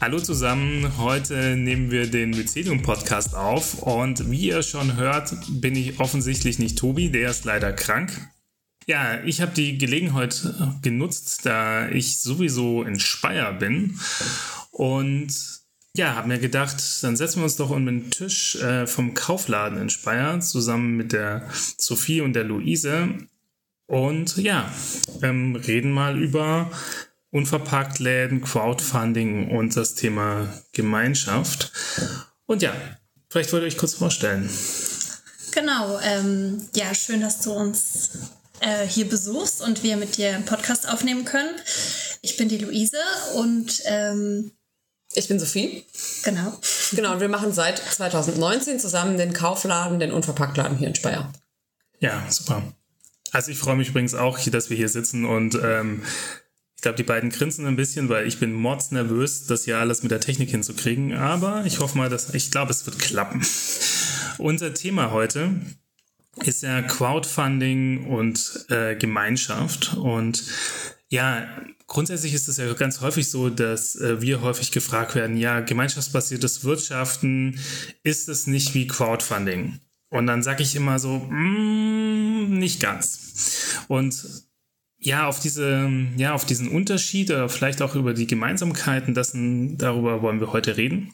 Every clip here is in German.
Hallo zusammen, heute nehmen wir den Mycelium Podcast auf. Und wie ihr schon hört, bin ich offensichtlich nicht Tobi, der ist leider krank. Ja, ich habe die Gelegenheit genutzt, da ich sowieso in Speyer bin. Und ja, habe mir gedacht, dann setzen wir uns doch um den Tisch äh, vom Kaufladen in Speyer zusammen mit der Sophie und der Luise. Und ja, ähm, reden mal über unverpackt Läden, Crowdfunding und das Thema Gemeinschaft. Und ja, vielleicht wollt ihr euch kurz vorstellen. Genau, ähm, ja, schön, dass du uns äh, hier besuchst und wir mit dir einen Podcast aufnehmen können. Ich bin die Luise und ähm, ich bin Sophie. Genau. Genau, und wir machen seit 2019 zusammen den Kaufladen, den Unverpacktladen hier in Speyer. Ja, super. Also ich freue mich übrigens auch, dass wir hier sitzen und ähm, ich glaube, die beiden grinsen ein bisschen, weil ich bin mordsnervös, das hier alles mit der Technik hinzukriegen. Aber ich hoffe mal, dass ich glaube, es wird klappen. Unser Thema heute ist ja Crowdfunding und äh, Gemeinschaft. Und ja, grundsätzlich ist es ja ganz häufig so, dass äh, wir häufig gefragt werden, ja, gemeinschaftsbasiertes Wirtschaften, ist es nicht wie Crowdfunding? Und dann sage ich immer so, mm, nicht ganz. Und ja, auf diese, ja, auf diesen Unterschied oder vielleicht auch über die Gemeinsamkeiten, das, darüber wollen wir heute reden.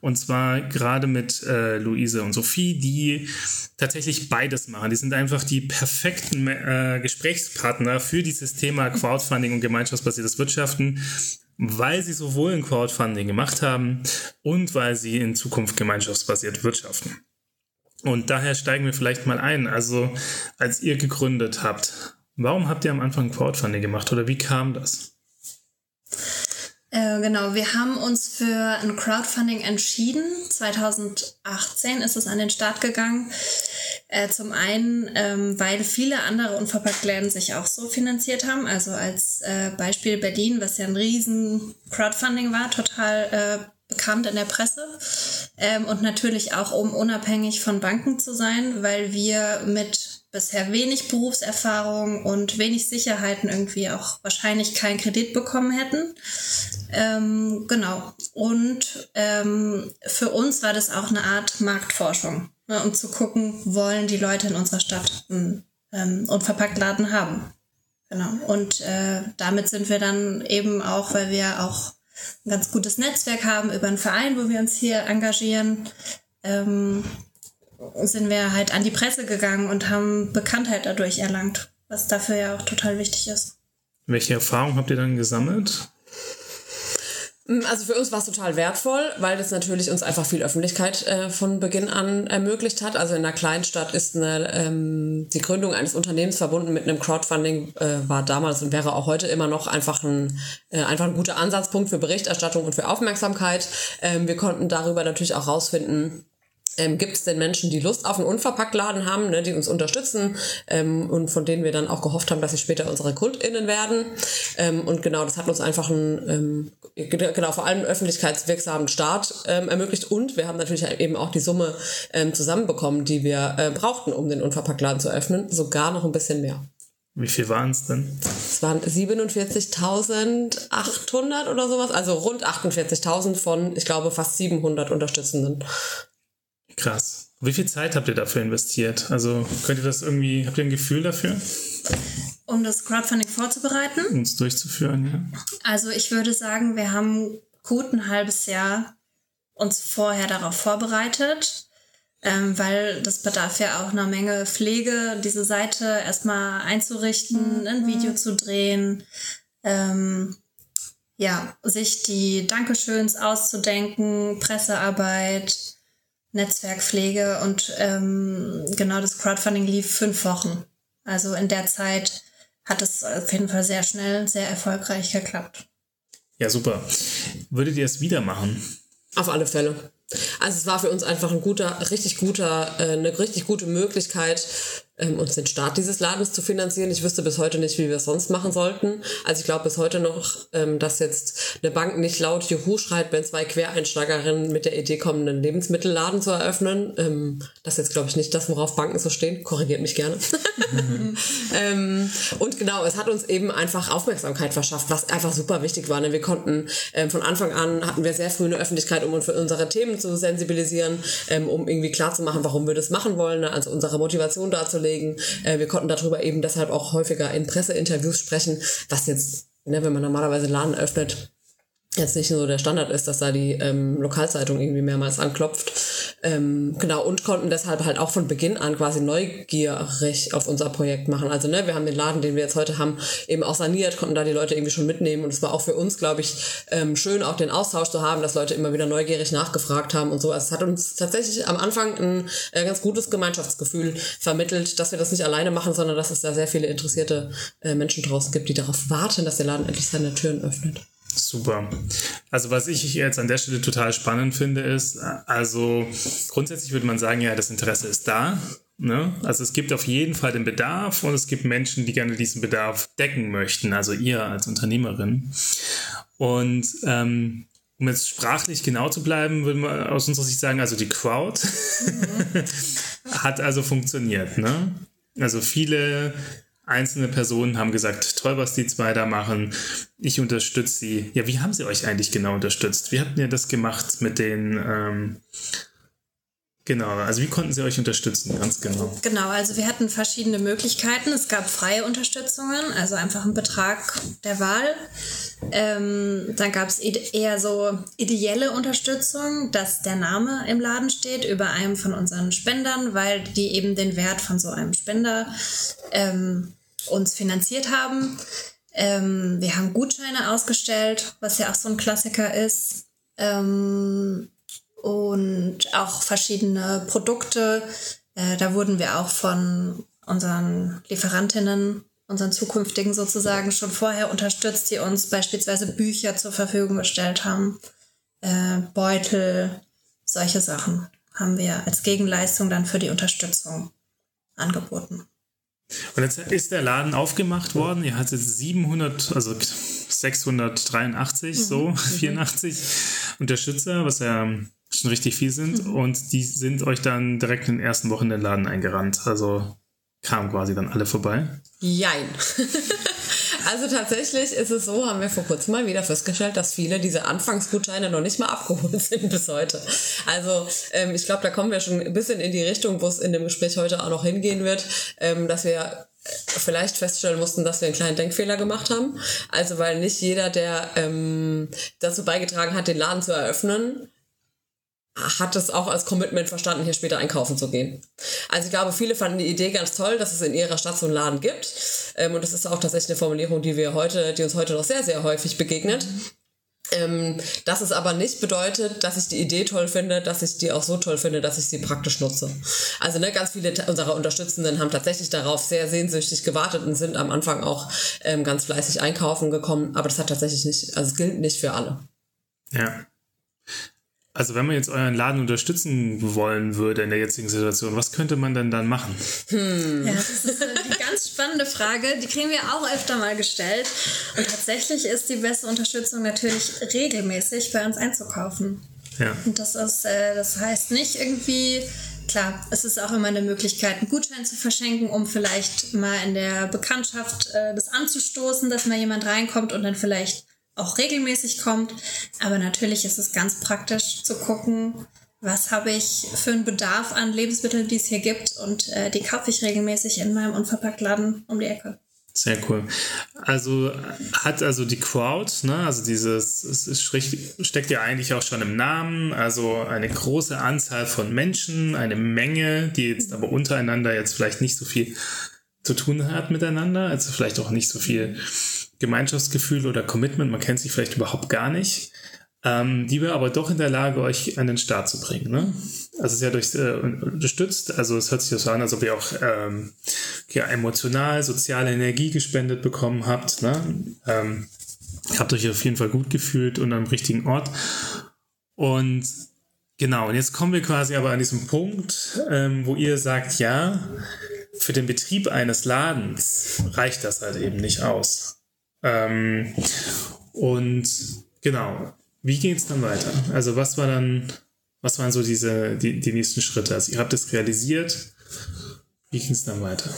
Und zwar gerade mit äh, Luise und Sophie, die tatsächlich beides machen. Die sind einfach die perfekten äh, Gesprächspartner für dieses Thema Crowdfunding und gemeinschaftsbasiertes Wirtschaften, weil sie sowohl ein Crowdfunding gemacht haben und weil sie in Zukunft gemeinschaftsbasiert wirtschaften. Und daher steigen wir vielleicht mal ein. Also, als ihr gegründet habt, Warum habt ihr am Anfang Crowdfunding gemacht oder wie kam das? Äh, genau, wir haben uns für ein Crowdfunding entschieden. 2018 ist es an den Start gegangen. Äh, zum einen, ähm, weil viele andere Unverpacktläden sich auch so finanziert haben. Also als äh, Beispiel Berlin, was ja ein riesen Crowdfunding war, total äh, bekannt in der Presse. Ähm, und natürlich auch, um unabhängig von Banken zu sein, weil wir mit bisher wenig Berufserfahrung und wenig Sicherheiten irgendwie auch wahrscheinlich keinen Kredit bekommen hätten. Ähm, genau. Und ähm, für uns war das auch eine Art Marktforschung, ne, um zu gucken, wollen die Leute in unserer Stadt einen ähm, Unverpacktladen haben. Genau. Und äh, damit sind wir dann eben auch, weil wir auch ein ganz gutes Netzwerk haben über einen Verein, wo wir uns hier engagieren, ähm, sind wir halt an die Presse gegangen und haben Bekanntheit dadurch erlangt, was dafür ja auch total wichtig ist. Welche Erfahrungen habt ihr dann gesammelt? Mm, also für uns war es total wertvoll, weil das natürlich uns einfach viel Öffentlichkeit äh, von Beginn an ermöglicht hat. Also in einer Kleinstadt ist eine, ähm, die Gründung eines Unternehmens verbunden mit einem Crowdfunding äh, war damals und wäre auch heute immer noch einfach ein, äh, einfach ein guter Ansatzpunkt für Berichterstattung und für Aufmerksamkeit. Ähm, wir konnten darüber natürlich auch rausfinden, ähm, gibt es denn Menschen, die Lust auf einen Unverpacktladen haben, ne, die uns unterstützen ähm, und von denen wir dann auch gehofft haben, dass sie später unsere KundInnen werden. Ähm, und genau, das hat uns einfach einen, ähm, genau, vor allem einen öffentlichkeitswirksamen Start ähm, ermöglicht. Und wir haben natürlich eben auch die Summe ähm, zusammenbekommen, die wir äh, brauchten, um den Unverpacktladen zu öffnen. Sogar noch ein bisschen mehr. Wie viel waren es denn? Es waren 47.800 oder sowas, also rund 48.000 von, ich glaube, fast 700 Unterstützenden. Krass. Wie viel Zeit habt ihr dafür investiert? Also könnt ihr das irgendwie, habt ihr ein Gefühl dafür? Um das Crowdfunding vorzubereiten? Um es durchzuführen, ja. Also ich würde sagen, wir haben gut ein halbes Jahr uns vorher darauf vorbereitet, ähm, weil das bedarf ja auch einer Menge Pflege, diese Seite erstmal einzurichten, mhm. ein Video zu drehen, ähm, ja, sich die Dankeschöns auszudenken, Pressearbeit, Netzwerkpflege und ähm, genau das Crowdfunding lief fünf Wochen. Also in der Zeit hat es auf jeden Fall sehr schnell, sehr erfolgreich geklappt. Ja, super. Würdet ihr es wieder machen? Auf alle Fälle. Also es war für uns einfach ein guter, richtig guter, äh, eine richtig gute Möglichkeit, ähm, uns den Start dieses Ladens zu finanzieren. Ich wüsste bis heute nicht, wie wir es sonst machen sollten. Also ich glaube bis heute noch, ähm, dass jetzt eine Bank nicht laut Juhu schreit, wenn zwei Quereinsteigerinnen mit der Idee kommen, einen Lebensmittelladen zu eröffnen. Ähm, das ist jetzt, glaube ich, nicht das, worauf Banken so stehen. Korrigiert mich gerne. Mhm. ähm, und genau, es hat uns eben einfach Aufmerksamkeit verschafft, was einfach super wichtig war. Ne? Wir konnten ähm, von Anfang an, hatten wir sehr früh eine Öffentlichkeit, um uns für unsere Themen zu sensibilisieren, ähm, um irgendwie klarzumachen, warum wir das machen wollen, ne? also unsere Motivation darzulegen anzulegen. Äh, wir konnten darüber eben deshalb auch häufiger in Presseinterviews sprechen, was jetzt, ne, wenn man normalerweise Laden öffnet, jetzt nicht so der Standard ist, dass da die ähm, Lokalzeitung irgendwie mehrmals anklopft. Ähm, genau, und konnten deshalb halt auch von Beginn an quasi neugierig auf unser Projekt machen. Also, ne, wir haben den Laden, den wir jetzt heute haben, eben auch saniert, konnten da die Leute irgendwie schon mitnehmen. Und es war auch für uns, glaube ich, ähm, schön, auch den Austausch zu haben, dass Leute immer wieder neugierig nachgefragt haben und so. Also es hat uns tatsächlich am Anfang ein äh, ganz gutes Gemeinschaftsgefühl vermittelt, dass wir das nicht alleine machen, sondern dass es da sehr viele interessierte äh, Menschen draußen gibt, die darauf warten, dass der Laden endlich seine Türen öffnet. Super. Also was ich jetzt an der Stelle total spannend finde, ist, also grundsätzlich würde man sagen, ja, das Interesse ist da. Ne? Also es gibt auf jeden Fall den Bedarf und es gibt Menschen, die gerne diesen Bedarf decken möchten, also ihr als Unternehmerin. Und ähm, um jetzt sprachlich genau zu bleiben, würde man aus unserer Sicht sagen, also die Crowd mhm. hat also funktioniert. Ne? Also viele einzelne Personen haben gesagt, toll, was die zwei da machen. Ich unterstütze sie. Ja, wie haben sie euch eigentlich genau unterstützt? Wie habt ihr das gemacht mit den ähm, Genau, also wie konnten Sie euch unterstützen, ganz genau? Genau, also wir hatten verschiedene Möglichkeiten. Es gab freie Unterstützungen, also einfach ein Betrag der Wahl. Ähm, dann gab es eher so ideelle Unterstützung, dass der Name im Laden steht über einem von unseren Spendern, weil die eben den Wert von so einem Spender ähm, uns finanziert haben. Ähm, wir haben Gutscheine ausgestellt, was ja auch so ein Klassiker ist. Ähm, und auch verschiedene Produkte. Äh, da wurden wir auch von unseren Lieferantinnen, unseren zukünftigen sozusagen, schon vorher unterstützt, die uns beispielsweise Bücher zur Verfügung gestellt haben, äh, Beutel, solche Sachen haben wir als Gegenleistung dann für die Unterstützung angeboten. Und jetzt ist der Laden aufgemacht worden. Ihr hattet 700, also 683, mhm. so 84 Unterstützer, was ja schon richtig viel sind. Mhm. Und die sind euch dann direkt in den ersten Wochen in den Laden eingerannt. Also kamen quasi dann alle vorbei. Jein. Also tatsächlich ist es so, haben wir vor kurzem mal wieder festgestellt, dass viele diese Anfangsgutscheine noch nicht mal abgeholt sind bis heute. Also ähm, ich glaube, da kommen wir schon ein bisschen in die Richtung, wo es in dem Gespräch heute auch noch hingehen wird, ähm, dass wir vielleicht feststellen mussten, dass wir einen kleinen Denkfehler gemacht haben. Also weil nicht jeder, der ähm, dazu beigetragen hat, den Laden zu eröffnen, hat es auch als Commitment verstanden, hier später einkaufen zu gehen. Also ich glaube, viele fanden die Idee ganz toll, dass es in ihrer Stadt so einen Laden gibt. Ähm, und das ist auch tatsächlich eine Formulierung, die wir heute, die uns heute noch sehr, sehr häufig begegnet. Ähm, dass es aber nicht bedeutet, dass ich die Idee toll finde, dass ich die auch so toll finde, dass ich sie praktisch nutze. Also ne, ganz viele unserer Unterstützenden haben tatsächlich darauf sehr sehnsüchtig gewartet und sind am Anfang auch ähm, ganz fleißig einkaufen gekommen. Aber das hat tatsächlich nicht, also es gilt nicht für alle. Ja. Also wenn man jetzt euren Laden unterstützen wollen würde in der jetzigen Situation, was könnte man denn dann machen? Hm. Ja, das ist die ganz spannende Frage. Die kriegen wir auch öfter mal gestellt. Und tatsächlich ist die beste Unterstützung natürlich regelmäßig bei uns einzukaufen. Ja. Und das ist, äh, das heißt nicht irgendwie klar, es ist auch immer eine Möglichkeit, einen Gutschein zu verschenken, um vielleicht mal in der Bekanntschaft äh, das anzustoßen, dass mal jemand reinkommt und dann vielleicht auch regelmäßig kommt. Aber natürlich ist es ganz praktisch zu gucken, was habe ich für einen Bedarf an Lebensmitteln, die es hier gibt. Und äh, die kaufe ich regelmäßig in meinem Unverpacktladen um die Ecke. Sehr cool. Also hat also die Crowd, ne, also dieses, es steckt ja eigentlich auch schon im Namen, also eine große Anzahl von Menschen, eine Menge, die jetzt aber untereinander jetzt vielleicht nicht so viel zu tun hat miteinander, also vielleicht auch nicht so viel Gemeinschaftsgefühl oder Commitment, man kennt sich vielleicht überhaupt gar nicht, ähm, die wir aber doch in der Lage, euch an den Start zu bringen. Ne? Also es ist ja durch äh, unterstützt, also es hört sich so an, als ob ihr auch ähm, ja, emotional, soziale Energie gespendet bekommen habt. Ne? Ähm, habt euch auf jeden Fall gut gefühlt und am richtigen Ort. Und Genau, und jetzt kommen wir quasi aber an diesem Punkt, ähm, wo ihr sagt, ja, für den Betrieb eines Ladens reicht das halt eben nicht aus. Ähm, und genau, wie geht es dann weiter? Also was war dann, was waren so diese, die, die nächsten Schritte? Also ihr habt es realisiert, wie ging es dann weiter?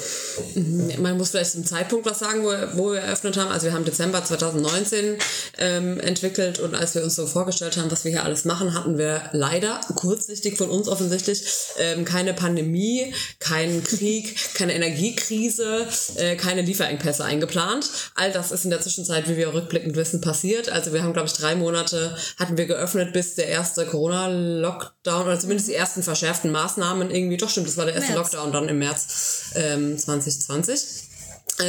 Mhm, man muss vielleicht zum Zeitpunkt was sagen, wo, wo wir eröffnet haben. Also wir haben Dezember 2019 ähm, entwickelt und als wir uns so vorgestellt haben, was wir hier alles machen, hatten wir leider, kurzsichtig von uns offensichtlich, ähm, keine Pandemie, keinen Krieg, keine Energiekrise, äh, keine Lieferengpässe eingeplant. All das ist in der Zwischenzeit, wie wir rückblickend wissen, passiert. Also wir haben, glaube ich, drei Monate hatten wir geöffnet, bis der erste Corona-Lockdown oder zumindest die ersten verschärften Maßnahmen irgendwie, doch stimmt, das war der erste März. Lockdown dann im März ähm, 2020 äh,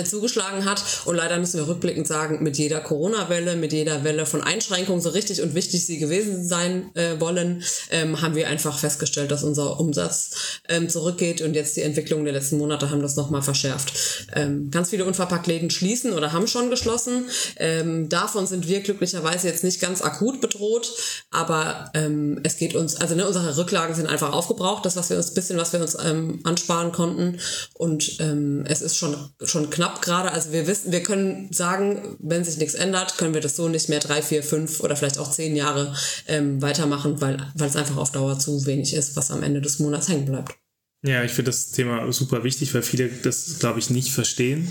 zugeschlagen hat. Und leider müssen wir rückblickend sagen, mit jeder Corona-Welle, mit jeder Welle von Einschränkungen, so richtig und wichtig sie gewesen sein äh, wollen, ähm, haben wir einfach festgestellt, dass unser Umsatz ähm, zurückgeht und jetzt die Entwicklung der letzten Monate haben das nochmal verschärft. Ähm, ganz viele Unverpacktläden schließen oder haben schon geschlossen. Ähm, davon sind wir glücklicherweise jetzt nicht ganz akut bedroht, aber ähm, es geht uns, also ne, unsere Rücklagen sind einfach aufgebraucht, das was wir uns, bisschen was wir uns ähm, ansparen konnten und es ist schon, schon knapp gerade. Also wir wissen, wir können sagen, wenn sich nichts ändert, können wir das so nicht mehr drei, vier, fünf oder vielleicht auch zehn Jahre ähm, weitermachen, weil, weil es einfach auf Dauer zu wenig ist, was am Ende des Monats hängen bleibt. Ja, ich finde das Thema super wichtig, weil viele das, glaube ich, nicht verstehen.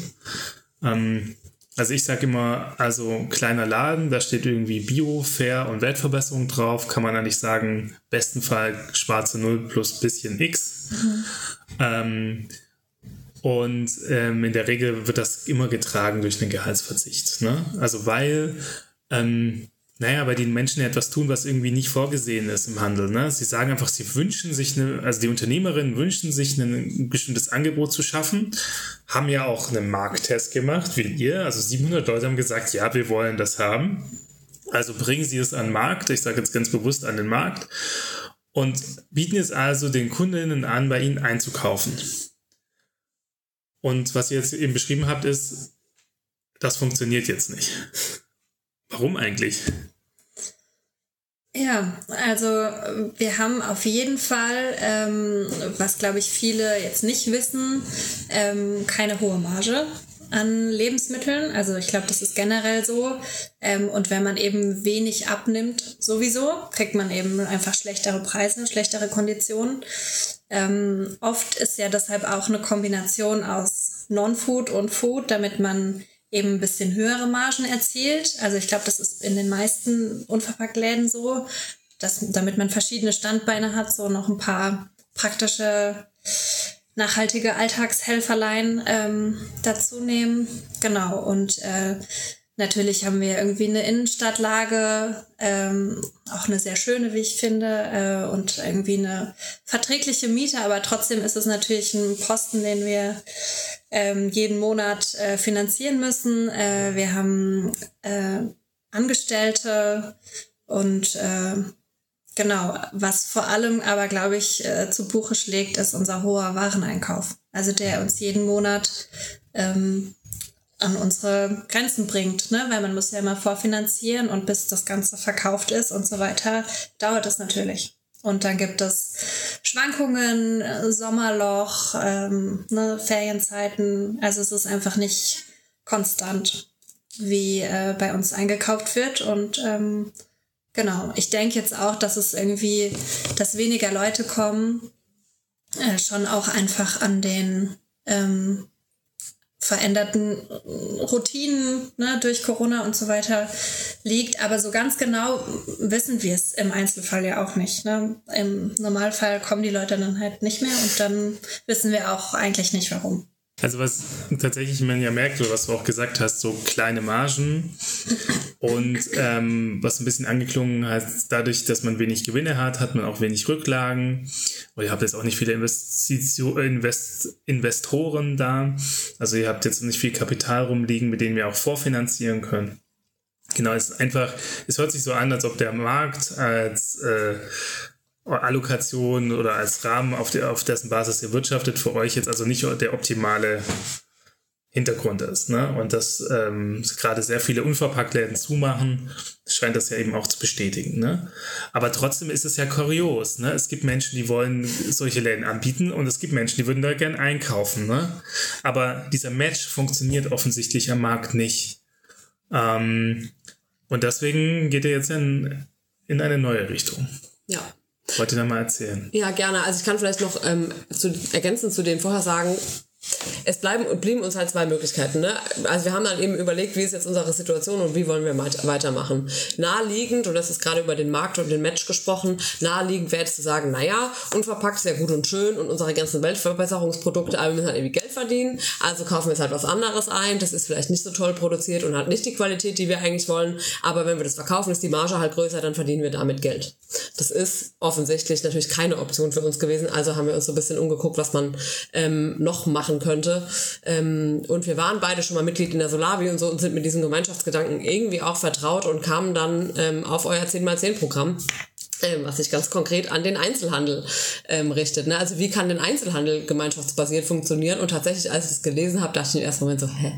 Ähm, also ich sage immer, also kleiner Laden, da steht irgendwie Bio, Fair und Weltverbesserung drauf, kann man da nicht sagen, besten Fall schwarze Null plus bisschen X. Mhm. Ähm, und ähm, in der Regel wird das immer getragen durch den Gehaltsverzicht. Ne? Also weil, ähm, naja, bei den Menschen etwas tun, was irgendwie nicht vorgesehen ist im Handel. Ne? Sie sagen einfach, sie wünschen sich, eine, also die Unternehmerinnen wünschen sich ein bestimmtes Angebot zu schaffen, haben ja auch einen Markttest gemacht, wie ihr. Also 700 Leute haben gesagt, ja, wir wollen das haben. Also bringen sie es an den Markt, ich sage jetzt ganz bewusst an den Markt, und bieten es also den Kundinnen an, bei ihnen einzukaufen. Und was ihr jetzt eben beschrieben habt, ist, das funktioniert jetzt nicht. Warum eigentlich? Ja, also wir haben auf jeden Fall, ähm, was glaube ich viele jetzt nicht wissen, ähm, keine hohe Marge an Lebensmitteln. Also ich glaube, das ist generell so. Ähm, und wenn man eben wenig abnimmt, sowieso, kriegt man eben einfach schlechtere Preise, schlechtere Konditionen. Ähm, oft ist ja deshalb auch eine Kombination aus Non-Food und Food, damit man eben ein bisschen höhere Margen erzielt. Also ich glaube, das ist in den meisten Unverpacktläden so, dass, damit man verschiedene Standbeine hat, so noch ein paar praktische, nachhaltige Alltagshelferlein ähm, dazu nehmen. Genau. Und äh, Natürlich haben wir irgendwie eine Innenstadtlage, ähm, auch eine sehr schöne, wie ich finde, äh, und irgendwie eine verträgliche Miete, aber trotzdem ist es natürlich ein Posten, den wir ähm, jeden Monat äh, finanzieren müssen. Äh, wir haben äh, Angestellte und äh, genau, was vor allem aber, glaube ich, äh, zu Buche schlägt, ist unser hoher Wareneinkauf. Also der uns jeden Monat ähm, an unsere Grenzen bringt, ne? weil man muss ja immer vorfinanzieren und bis das Ganze verkauft ist und so weiter, dauert es natürlich. Und dann gibt es Schwankungen, Sommerloch, ähm, ne, Ferienzeiten. Also es ist einfach nicht konstant, wie äh, bei uns eingekauft wird. Und ähm, genau, ich denke jetzt auch, dass es irgendwie, dass weniger Leute kommen, äh, schon auch einfach an den ähm, veränderten Routinen ne, durch Corona und so weiter liegt. Aber so ganz genau wissen wir es im Einzelfall ja auch nicht. Ne? Im Normalfall kommen die Leute dann halt nicht mehr und dann wissen wir auch eigentlich nicht warum. Also was tatsächlich man ja merkt, oder was du auch gesagt hast, so kleine Margen und ähm, was ein bisschen angeklungen hat, dadurch, dass man wenig Gewinne hat, hat man auch wenig Rücklagen. Oder ihr habt jetzt auch nicht viele Investition, Invest, Investoren da. Also ihr habt jetzt nicht viel Kapital rumliegen, mit dem ihr auch vorfinanzieren könnt. Genau, es ist einfach, es hört sich so an, als ob der Markt als äh, Allokation oder als Rahmen, auf, der, auf dessen Basis ihr wirtschaftet, für euch jetzt also nicht der optimale Hintergrund ist. Ne? Und dass ähm, gerade sehr viele Unverpacktläden zumachen, scheint das ja eben auch zu bestätigen. Ne? Aber trotzdem ist es ja kurios. Ne? Es gibt Menschen, die wollen solche Läden anbieten und es gibt Menschen, die würden da gern einkaufen. Ne? Aber dieser Match funktioniert offensichtlich am Markt nicht. Ähm, und deswegen geht er jetzt in, in eine neue Richtung. Ja. Wollt ihr da mal erzählen? Ja, gerne. Also ich kann vielleicht noch ähm, zu, ergänzend zu dem vorher sagen, es bleiben blieben uns halt zwei Möglichkeiten. Ne? Also wir haben dann eben überlegt, wie ist jetzt unsere Situation und wie wollen wir weitermachen. Naheliegend, und das ist gerade über den Markt und den Match gesprochen, naheliegend wäre jetzt zu sagen, naja, unverpackt ist ja gut und schön und unsere ganzen Weltverbesserungsprodukte, aber wir müssen halt irgendwie Geld verdienen, also kaufen wir jetzt halt was anderes ein, das ist vielleicht nicht so toll produziert und hat nicht die Qualität, die wir eigentlich wollen, aber wenn wir das verkaufen, ist die Marge halt größer, dann verdienen wir damit Geld. Das ist offensichtlich natürlich keine Option für uns gewesen, also haben wir uns so ein bisschen umgeguckt, was man ähm, noch machen könnte. Ähm, und wir waren beide schon mal Mitglied in der Solavi und so und sind mit diesem Gemeinschaftsgedanken irgendwie auch vertraut und kamen dann ähm, auf euer 10x10-Programm ähm, was sich ganz konkret an den Einzelhandel ähm, richtet. Ne? Also wie kann denn Einzelhandel gemeinschaftsbasiert funktionieren? Und tatsächlich, als ich das gelesen habe, dachte ich im ersten Moment so, hä?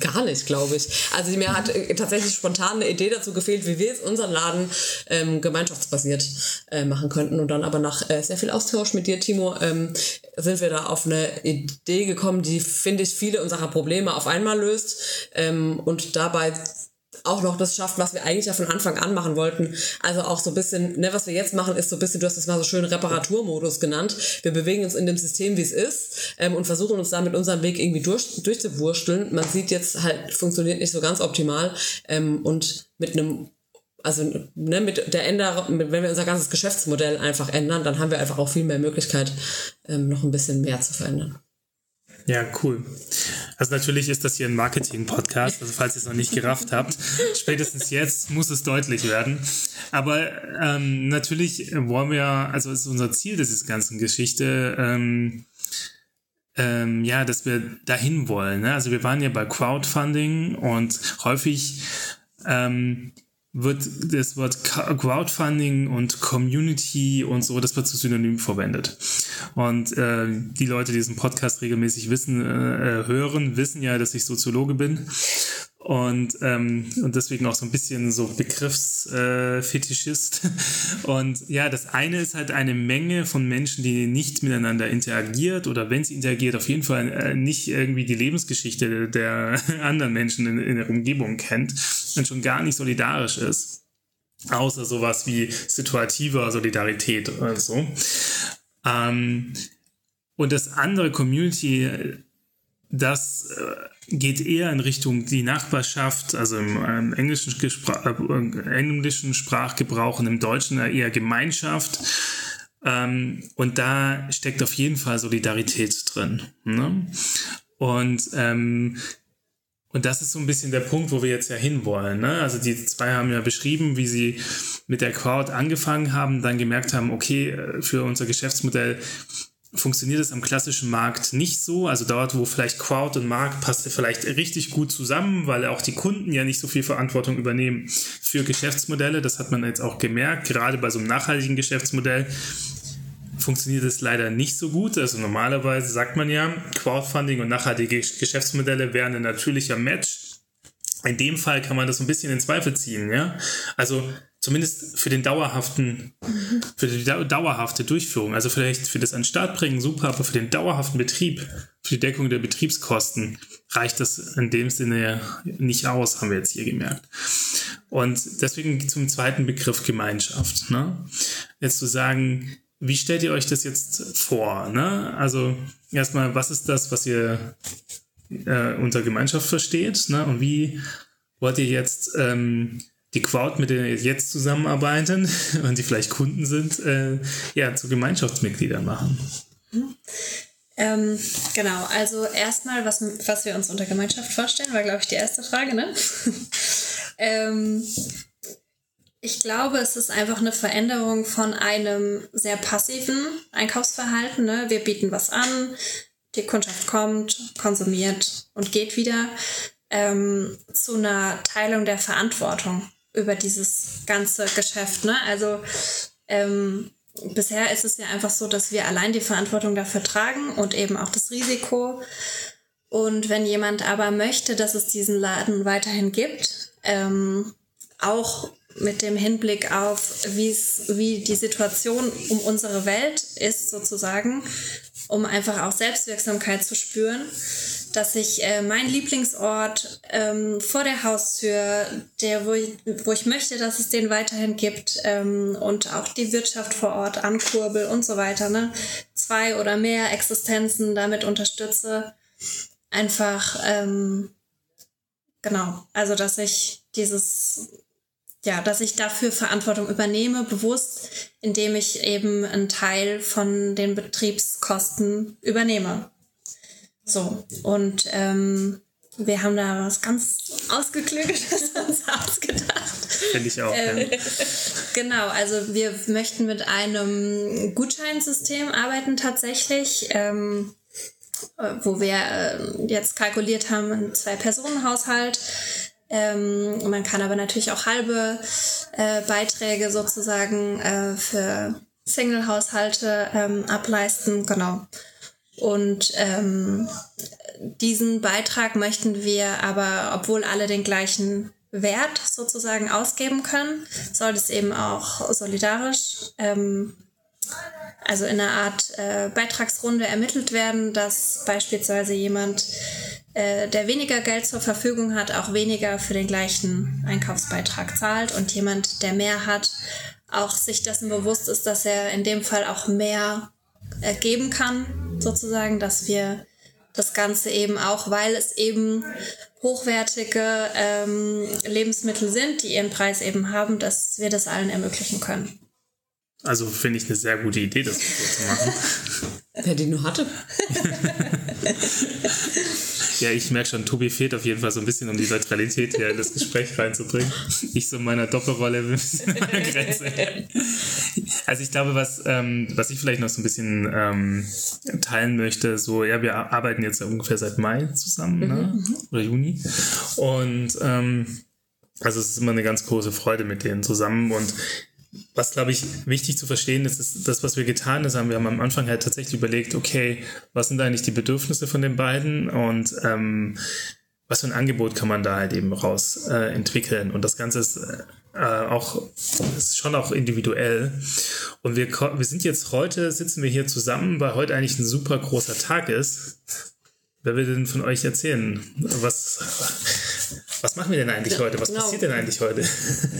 Gar nicht, glaube ich. Also mir hat äh, tatsächlich spontan eine Idee dazu gefehlt, wie wir jetzt unseren Laden ähm, gemeinschaftsbasiert äh, machen könnten. Und dann aber nach äh, sehr viel Austausch mit dir, Timo, ähm, sind wir da auf eine Idee gekommen, die, finde ich, viele unserer Probleme auf einmal löst ähm, und dabei auch noch das schafft, was wir eigentlich ja von Anfang an machen wollten. Also auch so ein bisschen, ne, was wir jetzt machen, ist so ein bisschen, du hast das mal so schön Reparaturmodus genannt. Wir bewegen uns in dem System, wie es ist, ähm, und versuchen uns da mit unserem Weg irgendwie durch, durchzuwursteln. Man sieht jetzt halt, funktioniert nicht so ganz optimal. Ähm, und mit einem also ne, mit der Änderung, wenn wir unser ganzes Geschäftsmodell einfach ändern, dann haben wir einfach auch viel mehr Möglichkeit, ähm, noch ein bisschen mehr zu verändern. Ja, cool. Also natürlich ist das hier ein Marketing-Podcast, also falls ihr es noch nicht gerafft habt, spätestens jetzt muss es deutlich werden. Aber ähm, natürlich wollen wir, also ist unser Ziel dieser ganzen Geschichte, ähm, ähm, ja, dass wir dahin wollen. Ne? Also wir waren ja bei Crowdfunding und häufig ähm, wird das Wort Crowdfunding und Community und so, das wird zu Synonym verwendet. Und äh, die Leute, die diesen Podcast regelmäßig wissen, äh, hören, wissen ja, dass ich Soziologe bin und, ähm, und deswegen auch so ein bisschen so Begriffsfetischist. Äh, und ja, das eine ist halt eine Menge von Menschen, die nicht miteinander interagiert oder wenn sie interagiert, auf jeden Fall äh, nicht irgendwie die Lebensgeschichte der anderen Menschen in, in der Umgebung kennt und schon gar nicht solidarisch ist. Außer sowas wie situative Solidarität oder so. Ähm, und das andere Community, das äh, geht eher in Richtung die Nachbarschaft, also im, im englischen, äh, englischen Sprachgebrauch und im Deutschen eher Gemeinschaft. Ähm, und da steckt auf jeden Fall Solidarität drin. Ne? Und ähm, und das ist so ein bisschen der Punkt, wo wir jetzt ja hinwollen. Ne? Also die zwei haben ja beschrieben, wie sie mit der Crowd angefangen haben, dann gemerkt haben, okay, äh, für unser Geschäftsmodell funktioniert es am klassischen Markt nicht so. Also dort, wo vielleicht Crowd und Markt passt vielleicht richtig gut zusammen, weil auch die Kunden ja nicht so viel Verantwortung übernehmen für Geschäftsmodelle. Das hat man jetzt auch gemerkt, gerade bei so einem nachhaltigen Geschäftsmodell funktioniert es leider nicht so gut. Also normalerweise sagt man ja, Crowdfunding und nachhaltige Geschäftsmodelle wären ein natürlicher Match. In dem Fall kann man das ein bisschen in Zweifel ziehen, ja. Also zumindest für den dauerhaften, für die dauerhafte Durchführung. Also vielleicht für das an Start bringen super, aber für den dauerhaften Betrieb, für die Deckung der Betriebskosten reicht das in dem Sinne nicht aus, haben wir jetzt hier gemerkt. Und deswegen zum zweiten Begriff Gemeinschaft. Ne? Jetzt zu sagen, wie stellt ihr euch das jetzt vor? Ne? Also erstmal, was ist das, was ihr äh, unter Gemeinschaft versteht? Ne? Und wie wollt ihr jetzt ähm, die Crowd, mit der ihr jetzt zusammenarbeiten und die vielleicht Kunden sind, äh, ja, zu Gemeinschaftsmitgliedern machen? Ähm, genau, also erstmal, was, was wir uns unter Gemeinschaft vorstellen, war, glaube ich, die erste Frage, ne? ähm, ich glaube, es ist einfach eine Veränderung von einem sehr passiven Einkaufsverhalten. Ne? Wir bieten was an, die Kundschaft kommt, konsumiert und geht wieder, ähm, zu einer Teilung der Verantwortung über dieses ganze Geschäft. Ne? Also ähm, bisher ist es ja einfach so, dass wir allein die Verantwortung dafür tragen und eben auch das Risiko. Und wenn jemand aber möchte, dass es diesen Laden weiterhin gibt, ähm, auch mit dem Hinblick auf, wie die Situation um unsere Welt ist, sozusagen, um einfach auch Selbstwirksamkeit zu spüren, dass ich äh, mein Lieblingsort ähm, vor der Haustür, der, wo ich, wo ich möchte, dass es den weiterhin gibt ähm, und auch die Wirtschaft vor Ort ankurbel und so weiter, ne? zwei oder mehr Existenzen damit unterstütze. Einfach, ähm, genau, also dass ich dieses ja, dass ich dafür Verantwortung übernehme, bewusst, indem ich eben einen Teil von den Betriebskosten übernehme. So, und ähm, wir haben da was ganz Ausgeklügeltes uns ausgedacht. Finde ich auch. Ähm, ja. Genau, also wir möchten mit einem Gutscheinsystem arbeiten tatsächlich. Ähm, wo wir äh, jetzt kalkuliert haben, ein Zwei-Personen-Haushalt ähm, man kann aber natürlich auch halbe äh, Beiträge sozusagen äh, für Single-Haushalte ähm, ableisten. Genau. Und ähm, diesen Beitrag möchten wir aber, obwohl alle den gleichen Wert sozusagen ausgeben können, soll es eben auch solidarisch, ähm, also in einer Art äh, Beitragsrunde ermittelt werden, dass beispielsweise jemand äh, der weniger Geld zur Verfügung hat, auch weniger für den gleichen Einkaufsbeitrag zahlt und jemand, der mehr hat, auch sich dessen bewusst ist, dass er in dem Fall auch mehr äh, geben kann, sozusagen, dass wir das Ganze eben auch, weil es eben hochwertige ähm, Lebensmittel sind, die ihren Preis eben haben, dass wir das allen ermöglichen können. Also finde ich eine sehr gute Idee, das so zu machen. Wer die nur hatte. Ja, ich merke schon, Tobi fehlt auf jeden Fall so ein bisschen, um die Neutralität hier in das Gespräch reinzubringen. Ich so in meiner Doppelrolle ein bisschen an der Grenze. Also ich glaube, was, ähm, was ich vielleicht noch so ein bisschen ähm, teilen möchte, so, ja, wir arbeiten jetzt ja ungefähr seit Mai zusammen, ne? Mhm. oder Juni. Und ähm, also es ist immer eine ganz große Freude mit denen zusammen und was, glaube ich, wichtig zu verstehen ist, ist das, was wir getan haben. Wir haben am Anfang halt tatsächlich überlegt, okay, was sind eigentlich die Bedürfnisse von den beiden und ähm, was für ein Angebot kann man da halt eben raus äh, entwickeln. Und das Ganze ist äh, auch ist schon auch individuell. Und wir, wir sind jetzt heute, sitzen wir hier zusammen, weil heute eigentlich ein super großer Tag ist. Wer will denn von euch erzählen? Was, was machen wir denn eigentlich heute? Was genau. passiert denn eigentlich heute?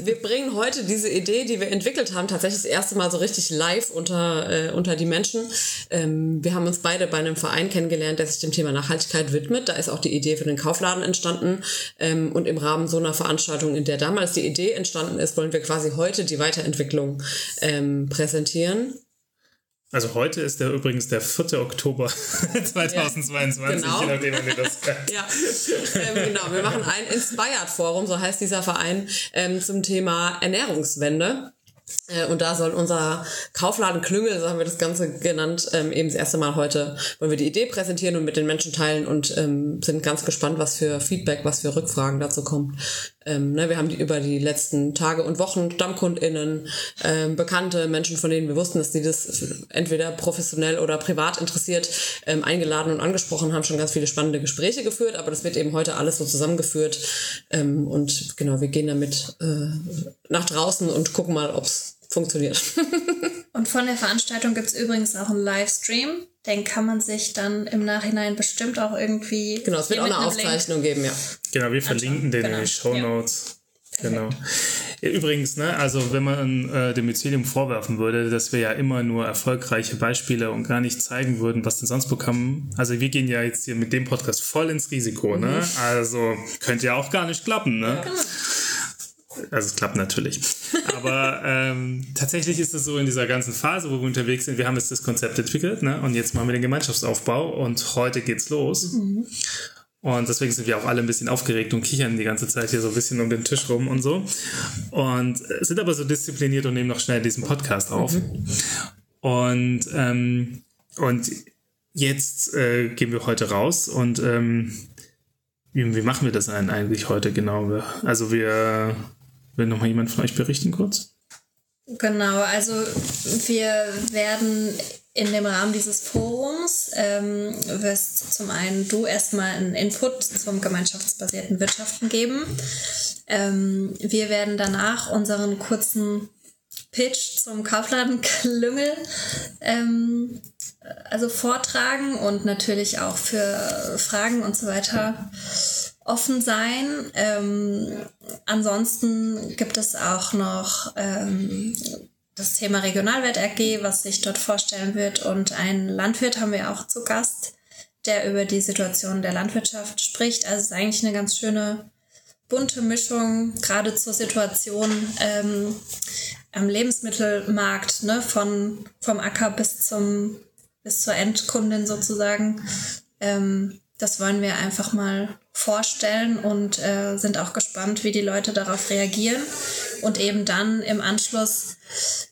Wir bringen heute diese Idee, die wir entwickelt haben, tatsächlich das erste Mal so richtig live unter, äh, unter die Menschen. Ähm, wir haben uns beide bei einem Verein kennengelernt, der sich dem Thema Nachhaltigkeit widmet. Da ist auch die Idee für den Kaufladen entstanden. Ähm, und im Rahmen so einer Veranstaltung, in der damals die Idee entstanden ist, wollen wir quasi heute die Weiterentwicklung ähm, präsentieren. Also heute ist der übrigens der 4. Oktober 2022, ja, genau. je nachdem, wann ihr das Ja, ähm, genau. Wir machen ein Inspired Forum, so heißt dieser Verein, ähm, zum Thema Ernährungswende. Äh, und da soll unser Kaufladen Klüngel, so haben wir das Ganze genannt, ähm, eben das erste Mal heute, wollen wir die Idee präsentieren und mit den Menschen teilen und ähm, sind ganz gespannt, was für Feedback, was für Rückfragen dazu kommt. Ähm, ne, wir haben die über die letzten Tage und Wochen StammkundInnen, ähm, bekannte Menschen, von denen wir wussten, dass die das entweder professionell oder privat interessiert, ähm, eingeladen und angesprochen haben, schon ganz viele spannende Gespräche geführt, aber das wird eben heute alles so zusammengeführt ähm, und genau, wir gehen damit äh, nach draußen und gucken mal, ob es funktioniert. und von der Veranstaltung gibt es übrigens auch einen Livestream. Den kann man sich dann im Nachhinein bestimmt auch irgendwie. Genau, es wird auch eine Aufzeichnung Link. geben, ja. Genau, wir verlinken den genau. in den Show Notes. Ja. Genau. Ja, übrigens, ne, also wenn man äh, dem Mycelium vorwerfen würde, dass wir ja immer nur erfolgreiche Beispiele und gar nicht zeigen würden, was denn sonst bekommen. Also wir gehen ja jetzt hier mit dem Podcast voll ins Risiko, ne? Mhm. Also könnte ja auch gar nicht klappen, ne? Ja. Also es klappt natürlich. Aber ähm, tatsächlich ist es so in dieser ganzen Phase, wo wir unterwegs sind, wir haben jetzt das Konzept entwickelt ne? und jetzt machen wir den Gemeinschaftsaufbau und heute geht's los. Mhm. Und deswegen sind wir auch alle ein bisschen aufgeregt und kichern die ganze Zeit hier so ein bisschen um den Tisch rum und so. Und sind aber so diszipliniert und nehmen noch schnell diesen Podcast auf. Mhm. Und, ähm, und jetzt äh, gehen wir heute raus und ähm, wie, wie machen wir das eigentlich heute genau? Also wir Will noch mal jemand von euch berichten kurz? Genau, also wir werden in dem Rahmen dieses Forums ähm, wirst zum einen du erstmal einen Input zum gemeinschaftsbasierten Wirtschaften geben. Ähm, wir werden danach unseren kurzen Pitch zum Kaufladenklüngel ähm, also vortragen und natürlich auch für Fragen und so weiter offen sein. Ähm, ansonsten gibt es auch noch ähm, das Thema Regionalwert AG, was sich dort vorstellen wird. Und einen Landwirt haben wir auch zu Gast, der über die Situation der Landwirtschaft spricht. Also es ist eigentlich eine ganz schöne bunte Mischung, gerade zur Situation ähm, am Lebensmittelmarkt, ne, von, vom Acker bis zum bis zur Endkundin sozusagen. Ähm, das wollen wir einfach mal vorstellen und äh, sind auch gespannt, wie die Leute darauf reagieren und eben dann im Anschluss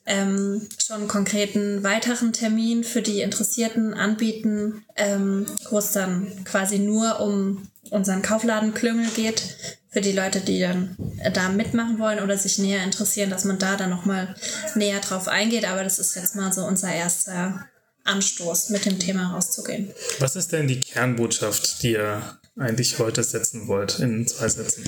ähm, schon einen konkreten weiteren Termin für die Interessierten anbieten, ähm, wo es dann quasi nur um unseren Kaufladenklüngel geht, für die Leute, die dann da mitmachen wollen oder sich näher interessieren, dass man da dann nochmal näher drauf eingeht. Aber das ist jetzt mal so unser erster Anstoß, mit dem Thema rauszugehen. Was ist denn die Kernbotschaft, die ihr eigentlich heute setzen wollt in zwei Sätzen.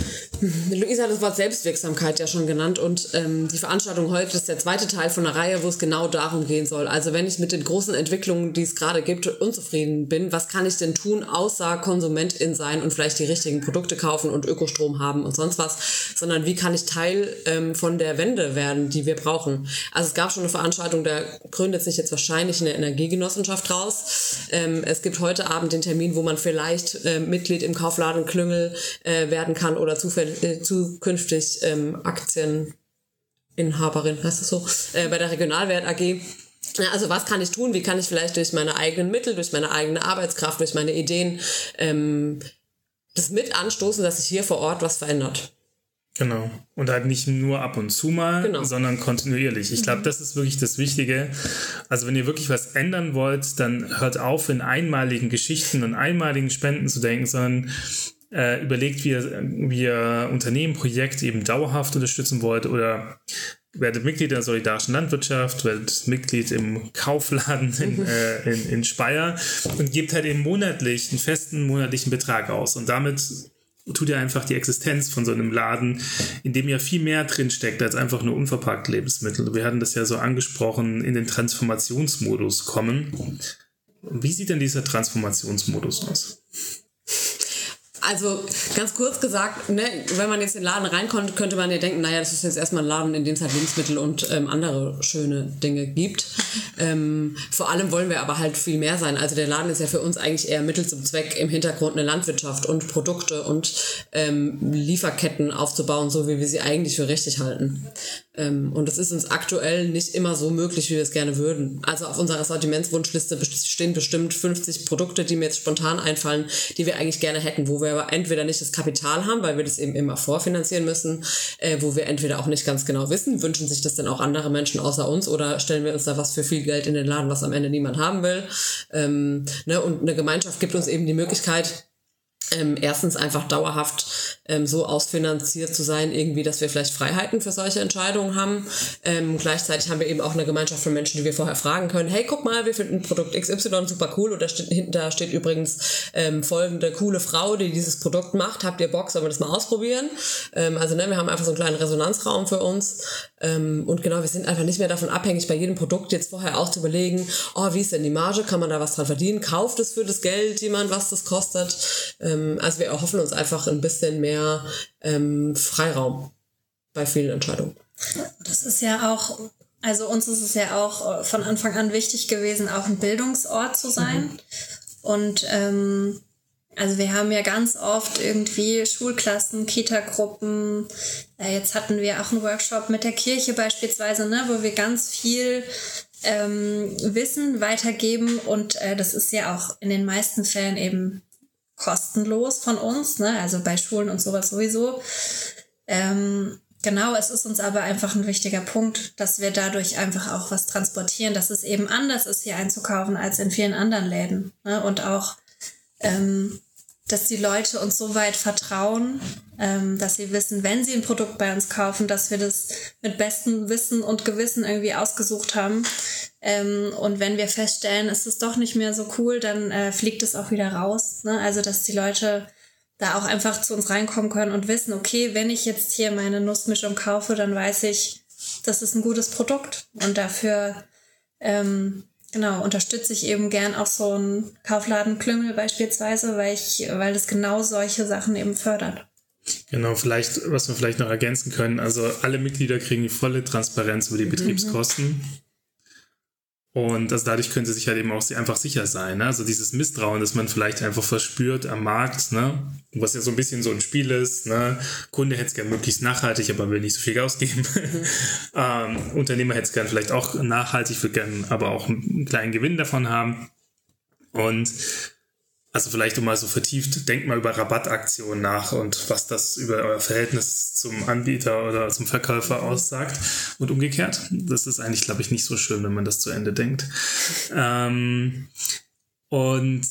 Luisa hat das Wort Selbstwirksamkeit ja schon genannt und ähm, die Veranstaltung heute ist der zweite Teil von einer Reihe, wo es genau darum gehen soll. Also wenn ich mit den großen Entwicklungen, die es gerade gibt, unzufrieden bin, was kann ich denn tun, außer Konsumentin sein und vielleicht die richtigen Produkte kaufen und Ökostrom haben und sonst was, sondern wie kann ich Teil ähm, von der Wende werden, die wir brauchen. Also es gab schon eine Veranstaltung, da gründet sich jetzt wahrscheinlich eine Energiegenossenschaft raus. Ähm, es gibt heute Abend den Termin, wo man vielleicht äh, Mitglied Mitglied im Kaufladen Klüngel äh, werden kann oder äh, zukünftig ähm, Aktieninhaberin, heißt das so, äh, bei der Regionalwert AG. Also was kann ich tun? Wie kann ich vielleicht durch meine eigenen Mittel, durch meine eigene Arbeitskraft, durch meine Ideen ähm, das mit anstoßen, dass sich hier vor Ort was verändert? Genau. Und halt nicht nur ab und zu mal, genau. sondern kontinuierlich. Ich glaube, mhm. das ist wirklich das Wichtige. Also wenn ihr wirklich was ändern wollt, dann hört auf, in einmaligen Geschichten und einmaligen Spenden zu denken, sondern äh, überlegt, wie ihr, wie ihr Unternehmen, Projekte eben dauerhaft unterstützen wollt oder werdet Mitglied der solidarischen Landwirtschaft, werdet Mitglied im Kaufladen in, mhm. äh, in, in Speyer und gebt halt eben monatlich einen festen monatlichen Betrag aus. Und damit tut ja einfach die Existenz von so einem Laden, in dem ja viel mehr drin steckt als einfach nur unverpackte Lebensmittel. Wir hatten das ja so angesprochen, in den Transformationsmodus kommen. Wie sieht denn dieser Transformationsmodus aus? Also ganz kurz gesagt, ne, wenn man jetzt in den Laden reinkommt, könnte man ja denken, naja, das ist jetzt erstmal ein Laden, in dem es halt Lebensmittel und ähm, andere schöne Dinge gibt. Ähm, vor allem wollen wir aber halt viel mehr sein. Also der Laden ist ja für uns eigentlich eher Mittel zum Zweck, im Hintergrund eine Landwirtschaft und Produkte und ähm, Lieferketten aufzubauen, so wie wir sie eigentlich für richtig halten. Ähm, und das ist uns aktuell nicht immer so möglich, wie wir es gerne würden. Also auf unserer Sortimentswunschliste stehen bestimmt 50 Produkte, die mir jetzt spontan einfallen, die wir eigentlich gerne hätten, wo wir aber entweder nicht das Kapital haben, weil wir das eben immer vorfinanzieren müssen, äh, wo wir entweder auch nicht ganz genau wissen, wünschen sich das denn auch andere Menschen außer uns oder stellen wir uns da was für viel Geld in den Laden, was am Ende niemand haben will. Ähm, ne? Und eine Gemeinschaft gibt uns eben die Möglichkeit, ähm, erstens einfach dauerhaft ähm, so ausfinanziert zu sein, irgendwie, dass wir vielleicht Freiheiten für solche Entscheidungen haben. Ähm, gleichzeitig haben wir eben auch eine Gemeinschaft von Menschen, die wir vorher fragen können, hey, guck mal, wir finden Produkt XY super cool oder steht, hinten da steht übrigens ähm, folgende coole Frau, die dieses Produkt macht. Habt ihr Bock, sollen wir das mal ausprobieren? Ähm, also ne, wir haben einfach so einen kleinen Resonanzraum für uns. Ähm, und genau, wir sind einfach nicht mehr davon abhängig, bei jedem Produkt jetzt vorher auch zu überlegen, oh, wie ist denn die Marge? Kann man da was dran verdienen? Kauft es für das Geld jemand, was das kostet? Ähm, also wir erhoffen uns einfach ein bisschen mehr ähm, Freiraum bei vielen Entscheidungen. Das ist ja auch, also uns ist es ja auch von Anfang an wichtig gewesen, auch ein Bildungsort zu sein. Mhm. Und ähm, also wir haben ja ganz oft irgendwie Schulklassen, Kita-Gruppen. Äh, jetzt hatten wir auch einen Workshop mit der Kirche beispielsweise, ne, wo wir ganz viel ähm, Wissen weitergeben und äh, das ist ja auch in den meisten Fällen eben kostenlos von uns, ne? also bei Schulen und sowas sowieso. Ähm, genau, es ist uns aber einfach ein wichtiger Punkt, dass wir dadurch einfach auch was transportieren, dass es eben anders ist, hier einzukaufen als in vielen anderen Läden. Ne? Und auch ähm, dass die Leute uns so weit vertrauen, ähm, dass sie wissen, wenn sie ein Produkt bei uns kaufen, dass wir das mit bestem Wissen und Gewissen irgendwie ausgesucht haben. Ähm, und wenn wir feststellen, es ist doch nicht mehr so cool, dann äh, fliegt es auch wieder raus. Ne? Also dass die Leute da auch einfach zu uns reinkommen können und wissen, okay, wenn ich jetzt hier meine Nussmischung kaufe, dann weiß ich, das ist ein gutes Produkt. Und dafür ähm, genau, unterstütze ich eben gern auch so einen Kaufladen-Klüngel beispielsweise, weil ich, weil das genau solche Sachen eben fördert. Genau, vielleicht, was wir vielleicht noch ergänzen können, also alle Mitglieder kriegen die volle Transparenz über die mhm. Betriebskosten. Mhm. Und also dadurch können sie sich halt eben auch einfach sicher sein. Ne? Also dieses Misstrauen, das man vielleicht einfach verspürt am Markt, ne? was ja so ein bisschen so ein Spiel ist. Ne? Kunde hätte es gern möglichst nachhaltig, aber will nicht so viel ausgeben. Mhm. ähm, Unternehmer hätte es gern vielleicht auch nachhaltig, will gern aber auch einen kleinen Gewinn davon haben. Und also vielleicht um mal so vertieft, denkt mal über Rabattaktionen nach und was das über euer Verhältnis zum Anbieter oder zum Verkäufer aussagt und umgekehrt. Das ist eigentlich, glaube ich, nicht so schön, wenn man das zu Ende denkt. Ähm, und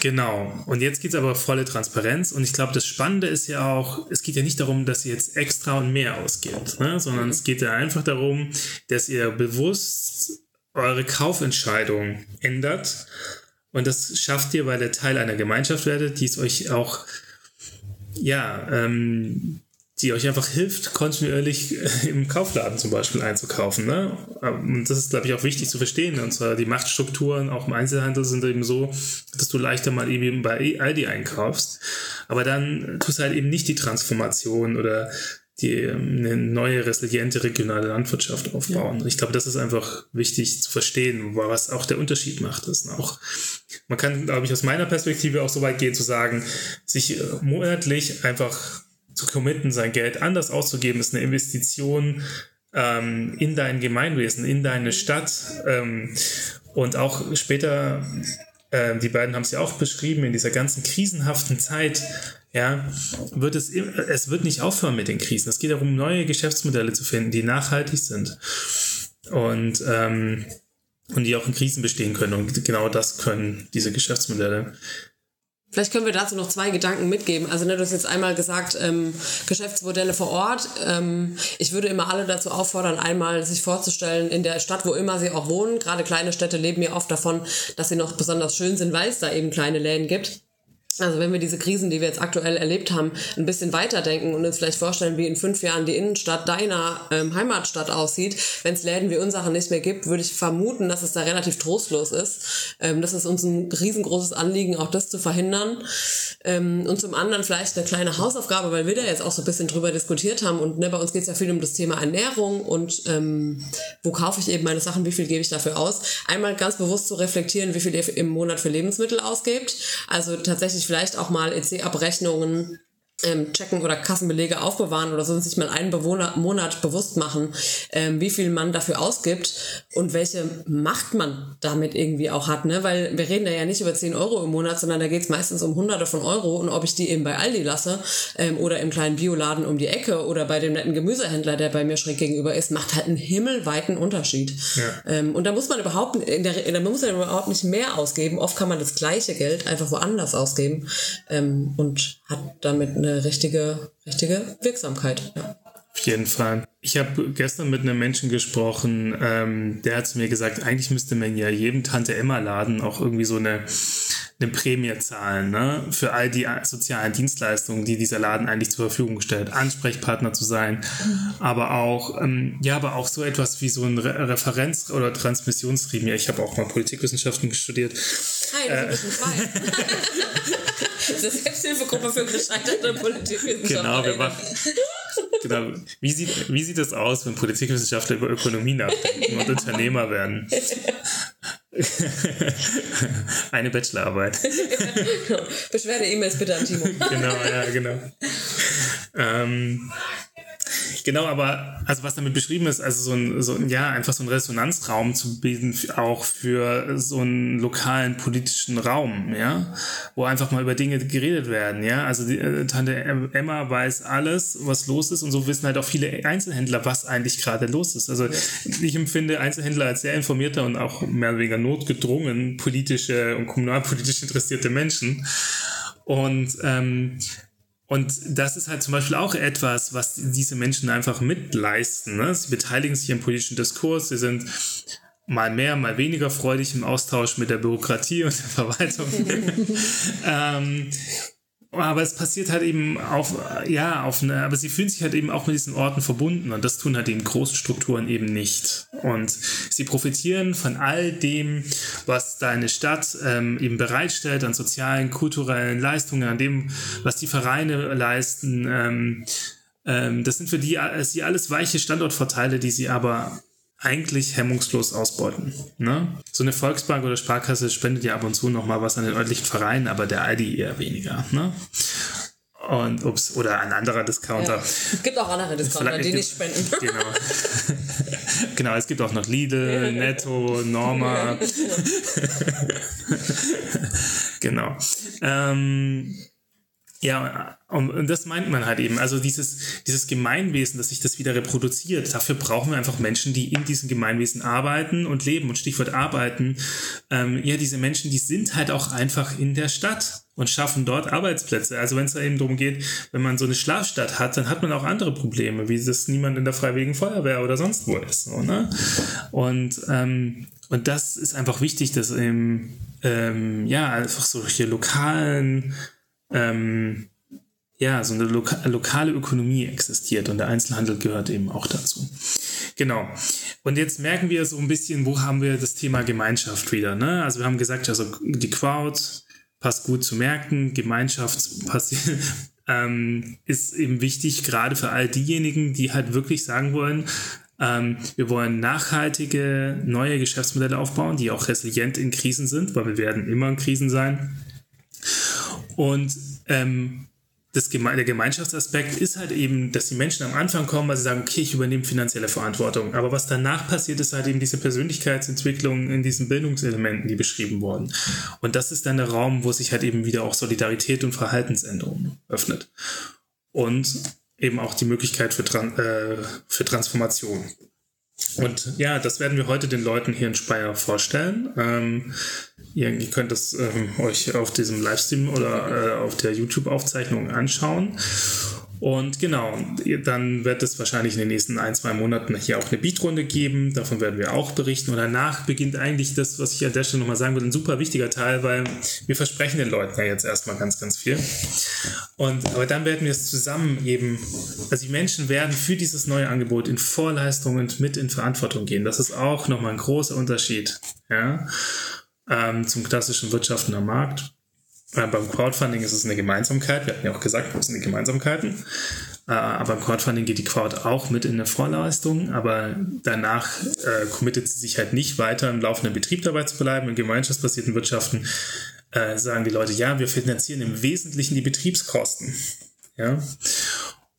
genau, und jetzt geht es aber volle Transparenz und ich glaube, das Spannende ist ja auch, es geht ja nicht darum, dass ihr jetzt extra und mehr ausgebt, ne? sondern es geht ja einfach darum, dass ihr bewusst eure Kaufentscheidung ändert und das schafft ihr, weil ihr Teil einer Gemeinschaft werdet, die es euch auch, ja, ähm, die euch einfach hilft, kontinuierlich äh, im Kaufladen zum Beispiel einzukaufen. Ne? Und das ist, glaube ich, auch wichtig zu verstehen. Und zwar die Machtstrukturen auch im Einzelhandel sind eben so, dass du leichter mal eben bei Aldi einkaufst. Aber dann tust du halt eben nicht die Transformation oder die ähm, eine neue, resiliente regionale Landwirtschaft aufbauen. Ja. Ich glaube, das ist einfach wichtig zu verstehen, was auch der Unterschied macht. Das auch, man kann, glaube ich, aus meiner Perspektive auch so weit gehen, zu sagen, sich äh, monatlich einfach zu committen, sein Geld anders auszugeben, ist eine Investition ähm, in dein Gemeinwesen, in deine Stadt ähm, und auch später äh, die beiden haben es ja auch beschrieben, in dieser ganzen krisenhaften Zeit ja, wird es, es wird nicht aufhören mit den Krisen. Es geht darum, neue Geschäftsmodelle zu finden, die nachhaltig sind und, ähm, und die auch in Krisen bestehen können. Und genau das können diese Geschäftsmodelle. Vielleicht können wir dazu noch zwei Gedanken mitgeben. Also, ne, du hast jetzt einmal gesagt, ähm, Geschäftsmodelle vor Ort. Ähm, ich würde immer alle dazu auffordern, einmal sich vorzustellen, in der Stadt, wo immer sie auch wohnen. Gerade kleine Städte leben ja oft davon, dass sie noch besonders schön sind, weil es da eben kleine Läden gibt. Also wenn wir diese Krisen, die wir jetzt aktuell erlebt haben, ein bisschen weiterdenken und uns vielleicht vorstellen, wie in fünf Jahren die Innenstadt deiner ähm, Heimatstadt aussieht, wenn es Läden wie unsere nicht mehr gibt, würde ich vermuten, dass es da relativ trostlos ist. Ähm, das ist uns ein riesengroßes Anliegen, auch das zu verhindern. Ähm, und zum anderen vielleicht eine kleine Hausaufgabe, weil wir da jetzt auch so ein bisschen drüber diskutiert haben. Und ne, bei uns geht es ja viel um das Thema Ernährung und ähm, wo kaufe ich eben meine Sachen, wie viel gebe ich dafür aus. Einmal ganz bewusst zu reflektieren, wie viel ihr im Monat für Lebensmittel ausgebt. Also tatsächlich vielleicht auch mal EC-Abrechnungen ähm, checken oder Kassenbelege aufbewahren oder so sich mal einen Bewohner, Monat bewusst machen, ähm, wie viel man dafür ausgibt und welche Macht man damit irgendwie auch hat. Ne? Weil wir reden da ja nicht über 10 Euro im Monat, sondern da geht es meistens um Hunderte von Euro und ob ich die eben bei Aldi lasse ähm, oder im kleinen Bioladen um die Ecke oder bei dem netten Gemüsehändler, der bei mir schräg gegenüber ist, macht halt einen himmelweiten Unterschied. Ja. Ähm, und da muss man überhaupt in der, da muss man überhaupt nicht mehr ausgeben. Oft kann man das gleiche Geld einfach woanders ausgeben ähm, und hat damit eine richtige, richtige Wirksamkeit. Ja. Auf jeden Fall. Ich habe gestern mit einem Menschen gesprochen, ähm, der hat zu mir gesagt, eigentlich müsste man ja jedem Tante Emma Laden auch irgendwie so eine, eine Prämie zahlen, ne? Für all die sozialen Dienstleistungen, die dieser Laden eigentlich zur Verfügung stellt, Ansprechpartner zu sein, aber auch, ähm, ja, aber auch so etwas wie so ein Re Referenz- oder Transmissionsprämie. Ich habe auch mal Politikwissenschaften studiert. Hi, äh, eine Selbsthilfegruppe für gescheiterte Politikwissenschaftler. Genau, wir machen. Genau. Wie sieht, wie sieht das aus, wenn Politikwissenschaftler über Ökonomie nachdenken und Unternehmer werden? Eine Bachelorarbeit. Beschwerde-E-Mails bitte an Timo. genau, ja, genau. Ähm, Genau, aber also was damit beschrieben ist, also so ein, so ein, ja, einfach so ein Resonanzraum zu bilden, auch für so einen lokalen politischen Raum, ja, wo einfach mal über Dinge geredet werden, ja. Also die äh, Tante Emma weiß alles, was los ist und so wissen halt auch viele Einzelhändler, was eigentlich gerade los ist. Also ich empfinde Einzelhändler als sehr informierte und auch mehr oder weniger notgedrungen politische und kommunalpolitisch interessierte Menschen. Und, ähm, und das ist halt zum Beispiel auch etwas, was diese Menschen einfach mitleisten. Ne? Sie beteiligen sich im politischen Diskurs, sie sind mal mehr, mal weniger freudig im Austausch mit der Bürokratie und der Verwaltung. ähm, aber es passiert halt eben auf, ja, auf eine, aber sie fühlen sich halt eben auch mit diesen Orten verbunden und das tun halt eben Großstrukturen eben nicht. Und sie profitieren von all dem, was deine Stadt ähm, eben bereitstellt an sozialen, kulturellen Leistungen, an dem, was die Vereine leisten. Ähm, ähm, das sind für die, äh, sie alles weiche Standortvorteile, die sie aber eigentlich hemmungslos ausbeuten. Ne? So eine Volksbank oder Sparkasse spendet ja ab und zu noch mal was an den örtlichen Vereinen, aber der Aldi eher weniger. Ne? Und ups, oder ein anderer Discounter. Ja. Es gibt auch andere Discounter, die nicht spenden. Genau. genau, es gibt auch noch Lidl, Netto, Norma. genau. Ähm, ja, und, das meint man halt eben. Also dieses, dieses Gemeinwesen, dass sich das wieder reproduziert, dafür brauchen wir einfach Menschen, die in diesem Gemeinwesen arbeiten und leben. Und Stichwort arbeiten, ähm, ja, diese Menschen, die sind halt auch einfach in der Stadt und schaffen dort Arbeitsplätze. Also wenn es da eben darum geht, wenn man so eine Schlafstadt hat, dann hat man auch andere Probleme, wie das niemand in der Freiwilligen Feuerwehr oder sonst wo ist. So, ne? Und, ähm, und das ist einfach wichtig, dass eben, ähm, ja, einfach solche lokalen ähm, ja, so eine loka lokale Ökonomie existiert und der Einzelhandel gehört eben auch dazu. Genau. Und jetzt merken wir so ein bisschen, wo haben wir das Thema Gemeinschaft wieder. Ne? Also wir haben gesagt, also die Crowd passt gut zu Märkten, Gemeinschaft ähm, ist eben wichtig, gerade für all diejenigen, die halt wirklich sagen wollen, ähm, wir wollen nachhaltige, neue Geschäftsmodelle aufbauen, die auch resilient in Krisen sind, weil wir werden immer in Krisen sein. Und ähm, das Geme der Gemeinschaftsaspekt ist halt eben, dass die Menschen am Anfang kommen, weil sie sagen, okay, ich übernehme finanzielle Verantwortung. Aber was danach passiert, ist halt eben diese Persönlichkeitsentwicklung in diesen Bildungselementen, die beschrieben wurden. Und das ist dann der Raum, wo sich halt eben wieder auch Solidarität und Verhaltensänderung öffnet. Und eben auch die Möglichkeit für, Tran äh, für Transformation. Und ja, das werden wir heute den Leuten hier in Speyer vorstellen. Ähm, ihr, könnt es ähm, euch auf diesem Livestream oder äh, auf der YouTube-Aufzeichnung anschauen. Und genau, dann wird es wahrscheinlich in den nächsten ein, zwei Monaten hier auch eine Beatrunde geben. Davon werden wir auch berichten. Und danach beginnt eigentlich das, was ich an der Stelle nochmal sagen will, ein super wichtiger Teil, weil wir versprechen den Leuten ja jetzt erstmal ganz, ganz viel. Und, aber dann werden wir es zusammen eben, also die Menschen werden für dieses neue Angebot in Vorleistung und mit in Verantwortung gehen. Das ist auch nochmal ein großer Unterschied, ja, ähm, zum klassischen Wirtschaften am Markt. Äh, beim Crowdfunding ist es eine Gemeinsamkeit. Wir hatten ja auch gesagt, wo sind die Gemeinsamkeiten? Äh, aber beim Crowdfunding geht die Crowd auch mit in eine Vorleistung, aber danach äh, committet sie sich halt nicht weiter im laufenden Betrieb dabei zu bleiben. In gemeinschaftsbasierten Wirtschaften äh, sagen die Leute, ja, wir finanzieren im Wesentlichen die Betriebskosten. Ja.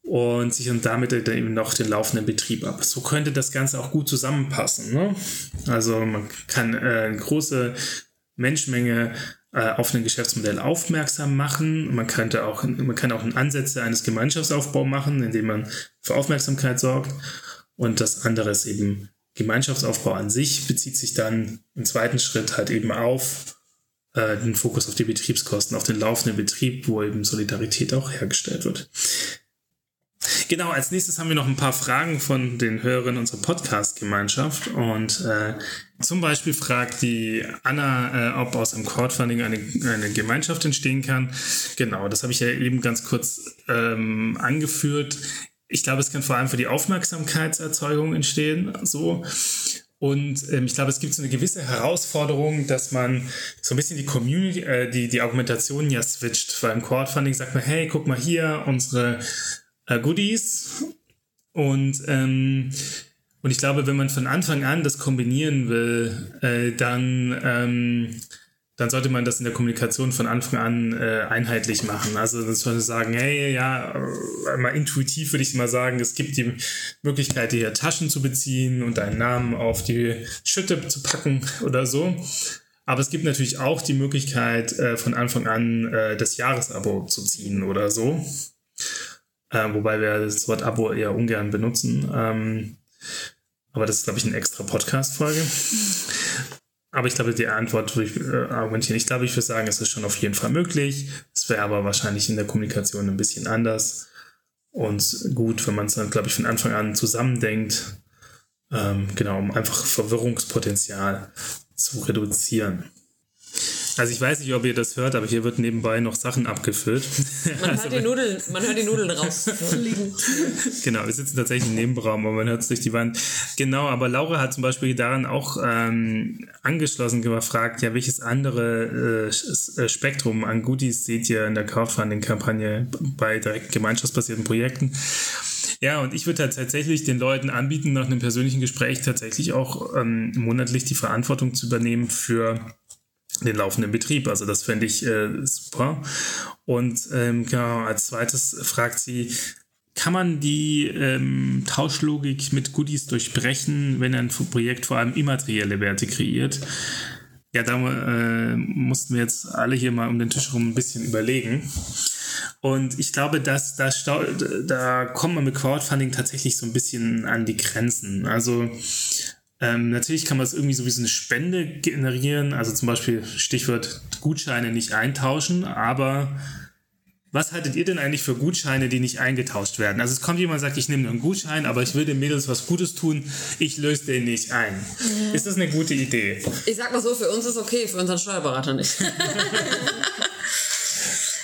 Und sichern damit eben noch den laufenden Betrieb ab. So könnte das Ganze auch gut zusammenpassen. Ne? Also man kann äh, eine große Menschenmenge äh, auf ein Geschäftsmodell aufmerksam machen. Man könnte auch, man kann auch Ansätze eines Gemeinschaftsaufbaus machen, indem man für Aufmerksamkeit sorgt. Und das andere ist eben Gemeinschaftsaufbau an sich, bezieht sich dann im zweiten Schritt halt eben auf äh, den Fokus auf die Betriebskosten, auf den laufenden Betrieb, wo eben Solidarität auch hergestellt wird. Genau, als nächstes haben wir noch ein paar Fragen von den Hörern unserer Podcast-Gemeinschaft. Und äh, zum Beispiel fragt die Anna, äh, ob aus einem Crowdfunding eine, eine Gemeinschaft entstehen kann. Genau, das habe ich ja eben ganz kurz ähm, angeführt. Ich glaube, es kann vor allem für die Aufmerksamkeitserzeugung entstehen. So. Und ähm, ich glaube, es gibt so eine gewisse Herausforderung, dass man so ein bisschen die Community, äh, die, die Argumentation ja switcht. Weil im Crowdfunding sagt man, hey, guck mal hier, unsere äh, Goodies. Und, ähm, und ich glaube, wenn man von Anfang an das kombinieren will, äh, dann, ähm, dann sollte man das in der Kommunikation von Anfang an äh, einheitlich machen. Also dann sollte sagen, hey, ja, äh, mal intuitiv würde ich mal sagen, es gibt die Möglichkeit, hier Taschen zu beziehen und einen Namen auf die Schütte zu packen oder so. Aber es gibt natürlich auch die Möglichkeit, äh, von Anfang an äh, das Jahresabo zu ziehen oder so. Äh, wobei wir das Wort Abo eher ungern benutzen. Ähm, aber das ist, glaube ich, eine extra Podcast-Folge. aber ich glaube, die Antwort würde ich äh, argumentieren. Ich glaube, ich würde sagen, es ist schon auf jeden Fall möglich. Es wäre aber wahrscheinlich in der Kommunikation ein bisschen anders. Und gut, wenn man es dann, glaube ich, von Anfang an zusammendenkt. Ähm, genau, um einfach Verwirrungspotenzial zu reduzieren. Also ich weiß nicht, ob ihr das hört, aber hier wird nebenbei noch Sachen abgefüllt. Man, also hört, die Nudeln, man hört die Nudeln rausfliegen. genau, wir sitzen tatsächlich im Nebenraum, aber man hört es durch die Wand. Genau, aber Laura hat zum Beispiel daran auch ähm, angeschlossen gefragt, ja, welches andere äh, äh, Spektrum an Goodies seht ihr in der Crowdfunding-Kampagne bei direkt gemeinschaftsbasierten Projekten? Ja, und ich würde halt tatsächlich den Leuten anbieten, nach einem persönlichen Gespräch tatsächlich auch ähm, monatlich die Verantwortung zu übernehmen für den laufenden Betrieb. Also das fände ich äh, super. Und ähm, genau, als zweites fragt sie, kann man die ähm, Tauschlogik mit Goodies durchbrechen, wenn ein Projekt vor allem immaterielle Werte kreiert? Ja, da äh, mussten wir jetzt alle hier mal um den Tisch rum ein bisschen überlegen. Und ich glaube, dass da, da kommt man mit Crowdfunding tatsächlich so ein bisschen an die Grenzen. Also ähm, natürlich kann man es irgendwie so wie so eine Spende generieren, also zum Beispiel Stichwort Gutscheine nicht eintauschen, aber was haltet ihr denn eigentlich für Gutscheine, die nicht eingetauscht werden? Also es kommt jemand und sagt, ich nehme einen Gutschein, aber ich will den Mädels was Gutes tun, ich löse den nicht ein. Mhm. Ist das eine gute Idee? Ich sag mal so, für uns ist okay, für unseren Steuerberater nicht.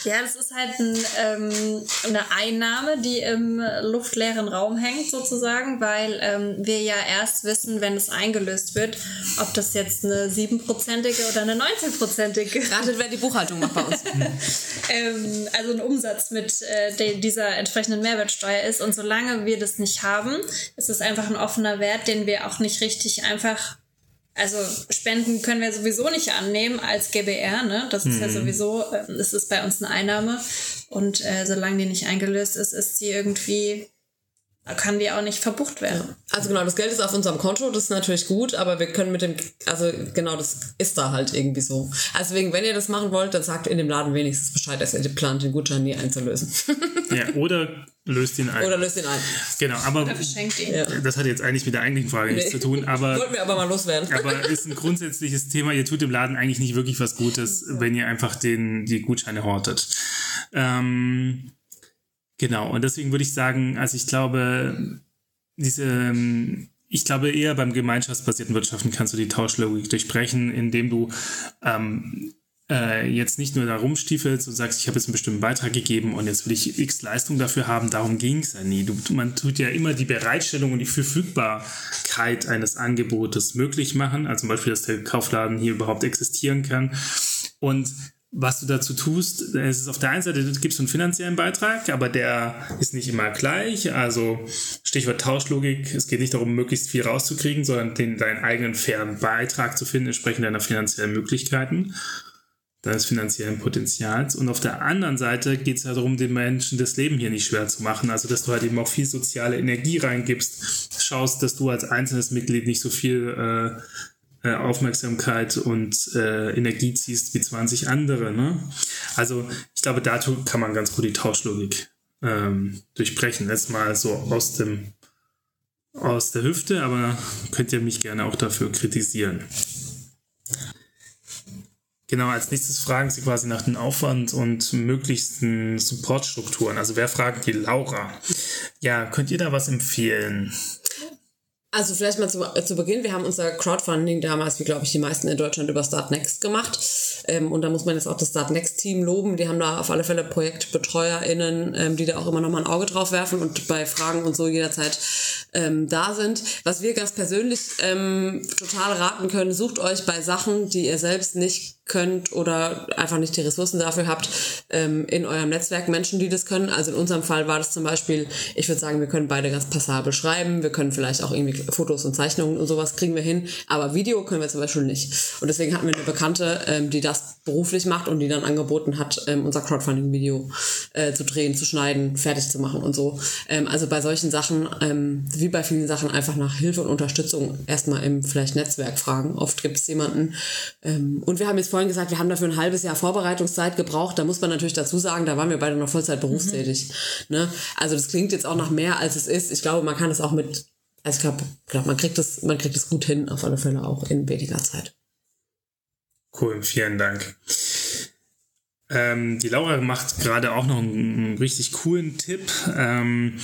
Ja, das ist halt ein, ähm, eine Einnahme, die im luftleeren Raum hängt sozusagen, weil ähm, wir ja erst wissen, wenn es eingelöst wird, ob das jetzt eine siebenprozentige oder eine 19-prozentige. Ratet, wer die Buchhaltung macht bei uns. ähm, also ein Umsatz mit äh, dieser entsprechenden Mehrwertsteuer ist. Und solange wir das nicht haben, ist es einfach ein offener Wert, den wir auch nicht richtig einfach also Spenden können wir sowieso nicht annehmen als GBR, ne? Das ist mhm. ja sowieso, äh, das ist bei uns eine Einnahme. Und äh, solange die nicht eingelöst ist, ist sie irgendwie kann die auch nicht verbucht werden. Also genau, das Geld ist auf unserem Konto, das ist natürlich gut, aber wir können mit dem, also genau, das ist da halt irgendwie so. Also wegen, wenn ihr das machen wollt, dann sagt in dem Laden wenigstens Bescheid, dass ihr plant, den Gutschein nie einzulösen. ja, oder löst ihn ein. Oder löst ihn ein. Genau, aber oder verschenkt ihn. das hat jetzt eigentlich mit der eigentlichen Frage nee. nichts zu tun, aber wollten wir aber mal loswerden. aber ist ein grundsätzliches Thema. Ihr tut dem Laden eigentlich nicht wirklich was Gutes, wenn ihr einfach den die Gutscheine hortet. Ähm, Genau, und deswegen würde ich sagen, also ich glaube, diese, ich glaube eher beim gemeinschaftsbasierten Wirtschaften kannst du die Tauschlogik durchbrechen, indem du ähm, äh, jetzt nicht nur da rumstiefelst und sagst, ich habe jetzt einen bestimmten Beitrag gegeben und jetzt will ich x Leistung dafür haben, darum ging es ja nie. Du, man tut ja immer die Bereitstellung und die Verfügbarkeit eines Angebotes möglich machen, also zum Beispiel, dass der Kaufladen hier überhaupt existieren kann. Und was du dazu tust, es ist auf der einen Seite gibst du einen finanziellen Beitrag, aber der ist nicht immer gleich. Also Stichwort Tauschlogik, es geht nicht darum, möglichst viel rauszukriegen, sondern den, deinen eigenen fairen Beitrag zu finden, entsprechend deiner finanziellen Möglichkeiten, deines finanziellen Potenzials. Und auf der anderen Seite geht es ja darum, den Menschen das Leben hier nicht schwer zu machen. Also dass du halt eben auch viel soziale Energie reingibst, schaust, dass du als einzelnes Mitglied nicht so viel äh, äh, Aufmerksamkeit und äh, Energie ziehst wie 20 andere. Ne? Also ich glaube, dazu kann man ganz gut die Tauschlogik ähm, durchbrechen. Jetzt mal so aus dem aus der Hüfte, aber könnt ihr mich gerne auch dafür kritisieren. Genau, als nächstes fragen Sie quasi nach dem Aufwand und möglichsten Supportstrukturen. Also wer fragt die Laura? Ja, könnt ihr da was empfehlen? Also vielleicht mal zu, äh, zu Beginn, wir haben unser Crowdfunding damals, wie glaube ich die meisten in Deutschland, über Start Next gemacht. Ähm, und da muss man jetzt auch das Start Next Team loben. Die haben da auf alle Fälle ProjektbetreuerInnen, ähm, die da auch immer noch mal ein Auge drauf werfen und bei Fragen und so jederzeit ähm, da sind. Was wir ganz persönlich ähm, total raten können, sucht euch bei Sachen, die ihr selbst nicht könnt oder einfach nicht die Ressourcen dafür habt, ähm, in eurem Netzwerk Menschen, die das können. Also in unserem Fall war das zum Beispiel, ich würde sagen, wir können beide ganz passabel schreiben, wir können vielleicht auch irgendwie Fotos und Zeichnungen und sowas kriegen wir hin, aber Video können wir zum Beispiel nicht. Und deswegen hatten wir eine Bekannte, ähm, die das beruflich macht und die dann angeboten hat, ähm, unser Crowdfunding-Video äh, zu drehen, zu schneiden, fertig zu machen und so. Ähm, also bei solchen Sachen, ähm, wie bei vielen Sachen, einfach nach Hilfe und Unterstützung erstmal im vielleicht Netzwerk fragen. Oft gibt es jemanden. Ähm, und wir haben jetzt vorhin gesagt, wir haben dafür ein halbes Jahr Vorbereitungszeit gebraucht. Da muss man natürlich dazu sagen, da waren wir beide noch Vollzeit berufstätig. Mhm. Ne? Also das klingt jetzt auch nach mehr, als es ist. Ich glaube, man kann es auch mit, also ich glaube, glaub, man kriegt es, man kriegt es gut hin, auf alle Fälle auch in weniger Zeit. Cool, vielen Dank. Ähm, die Laura macht gerade auch noch einen, einen richtig coolen Tipp. Ähm,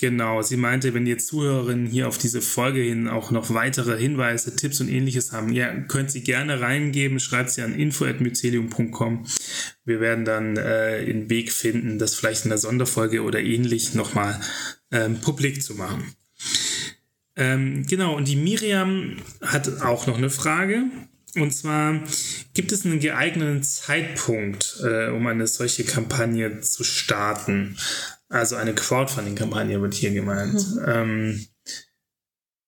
Genau, sie meinte, wenn ihr Zuhörerinnen hier auf diese Folge hin auch noch weitere Hinweise, Tipps und ähnliches haben, ja, könnt sie gerne reingeben, schreibt sie an info.mycelium.com. Wir werden dann äh, einen Weg finden, das vielleicht in der Sonderfolge oder ähnlich nochmal ähm, publik zu machen. Ähm, genau, und die Miriam hat auch noch eine Frage. Und zwar, gibt es einen geeigneten Zeitpunkt, äh, um eine solche Kampagne zu starten? Also eine Crowdfunding-Kampagne wird hier gemeint. Mhm. Ähm,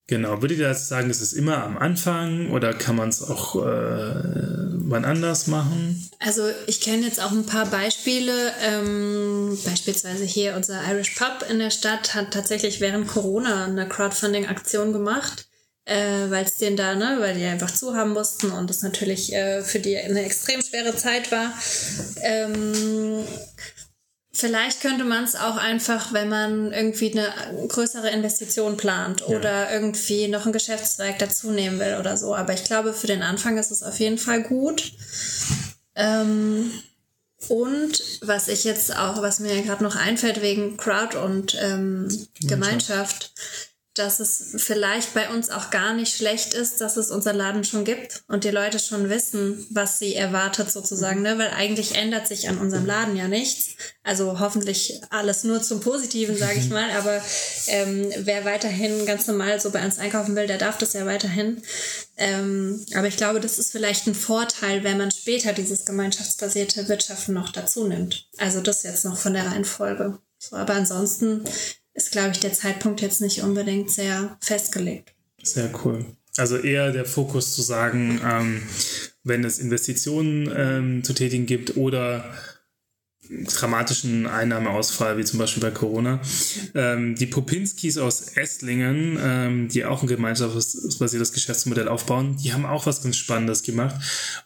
genau, würdet ihr das sagen, ist es immer am Anfang oder kann man es auch äh, wann anders machen? Also ich kenne jetzt auch ein paar Beispiele. Ähm, beispielsweise hier unser Irish Pub in der Stadt hat tatsächlich während Corona eine Crowdfunding-Aktion gemacht. Äh, weil es denen da, ne, weil die einfach zu haben mussten und das natürlich äh, für die eine extrem schwere Zeit war. Ähm, Vielleicht könnte man es auch einfach, wenn man irgendwie eine größere Investition plant ja. oder irgendwie noch einen Geschäftszweig dazu nehmen will oder so. Aber ich glaube, für den Anfang ist es auf jeden Fall gut. Ähm, und was ich jetzt auch, was mir gerade noch einfällt wegen Crowd und ähm, Gemeinschaft. Gemeinschaft dass es vielleicht bei uns auch gar nicht schlecht ist, dass es unser Laden schon gibt und die Leute schon wissen, was sie erwartet sozusagen, ne? weil eigentlich ändert sich an unserem Laden ja nichts. Also hoffentlich alles nur zum Positiven, sage ich mal, aber ähm, wer weiterhin ganz normal so bei uns einkaufen will, der darf das ja weiterhin. Ähm, aber ich glaube, das ist vielleicht ein Vorteil, wenn man später dieses gemeinschaftsbasierte Wirtschaften noch dazu nimmt. Also das jetzt noch von der Reihenfolge. So, aber ansonsten ist, glaube ich, der Zeitpunkt jetzt nicht unbedingt sehr festgelegt. Sehr cool. Also eher der Fokus zu sagen, ähm, wenn es Investitionen ähm, zu tätigen gibt oder dramatischen Einnahmeausfall, wie zum Beispiel bei Corona. Ähm, die Popinskis aus Esslingen, ähm, die auch ein gemeinschaftsbasiertes Geschäftsmodell aufbauen, die haben auch was ganz Spannendes gemacht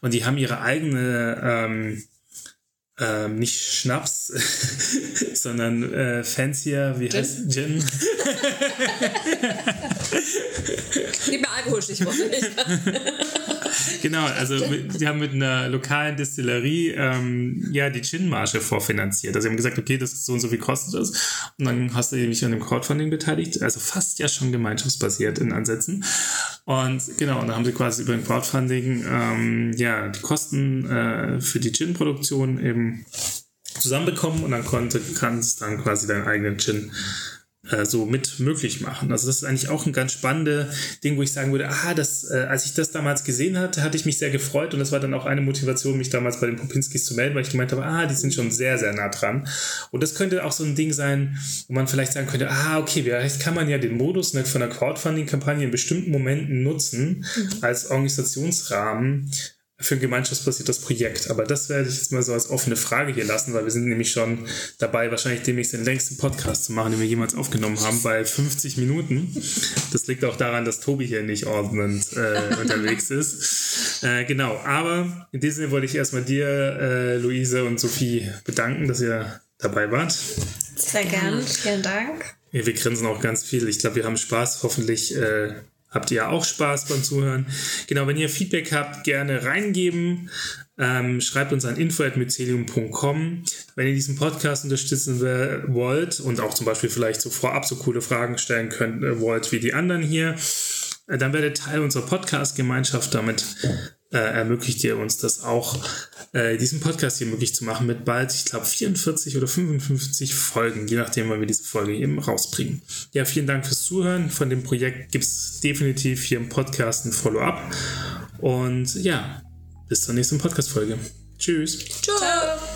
und die haben ihre eigene ähm, ähm, nicht Schnaps, sondern äh, fancier, wie Gin? heißt Gin? Gib mir Alkoholstichworte nicht. genau, also die haben mit einer lokalen Distillerie ähm, ja die Gin-Marge vorfinanziert. Also sie haben gesagt, okay, das ist so und so viel kostet das. Und dann hast du mich an dem Crowdfunding beteiligt. Also fast ja schon gemeinschaftsbasiert in Ansätzen. Und genau, und dann haben sie quasi über ein Crowdfunding ähm, ja die Kosten äh, für die Gin-Produktion eben zusammenbekommen und dann konnte, kannst dann quasi deinen eigenen Gin äh, so mit möglich machen. Also das ist eigentlich auch ein ganz spannendes Ding, wo ich sagen würde, ah, das, äh, als ich das damals gesehen hatte, hatte ich mich sehr gefreut und das war dann auch eine Motivation, mich damals bei den Popinskis zu melden, weil ich gemeint habe, ah, die sind schon sehr, sehr nah dran. Und das könnte auch so ein Ding sein, wo man vielleicht sagen könnte, ah, okay, vielleicht kann man ja den Modus ne, von einer Crowdfunding-Kampagne in bestimmten Momenten nutzen mhm. als Organisationsrahmen, für ein gemeinschaftsbasiertes Projekt. Aber das werde ich jetzt mal so als offene Frage hier lassen, weil wir sind nämlich schon dabei, wahrscheinlich demnächst den längsten Podcast zu machen, den wir jemals aufgenommen haben, bei 50 Minuten. Das liegt auch daran, dass Tobi hier nicht ordnend äh, unterwegs ist. Äh, genau, aber in diesem Sinne wollte ich erstmal dir, äh, Luise und Sophie, bedanken, dass ihr dabei wart. Sehr gern, vielen Dank. Ja, wir grinsen auch ganz viel. Ich glaube, wir haben Spaß. Hoffentlich äh, habt ihr auch Spaß beim Zuhören. Genau, wenn ihr Feedback habt, gerne reingeben. Ähm, schreibt uns an info.mycelium.com. Wenn ihr diesen Podcast unterstützen wollt und auch zum Beispiel vielleicht so vorab so coole Fragen stellen könnt, äh, wollt wie die anderen hier, äh, dann werdet Teil unserer Podcast-Gemeinschaft. Damit äh, ermöglicht ihr uns das auch, äh, diesen Podcast hier möglich zu machen mit bald, ich glaube, 44 oder 55 Folgen, je nachdem, wann wir diese Folge eben rausbringen. Ja, vielen Dank fürs Zuhören. Von dem Projekt gibt es definitiv hier im Podcast ein Follow-up. Und ja, bis zur nächsten Podcast-Folge. Tschüss. Ciao.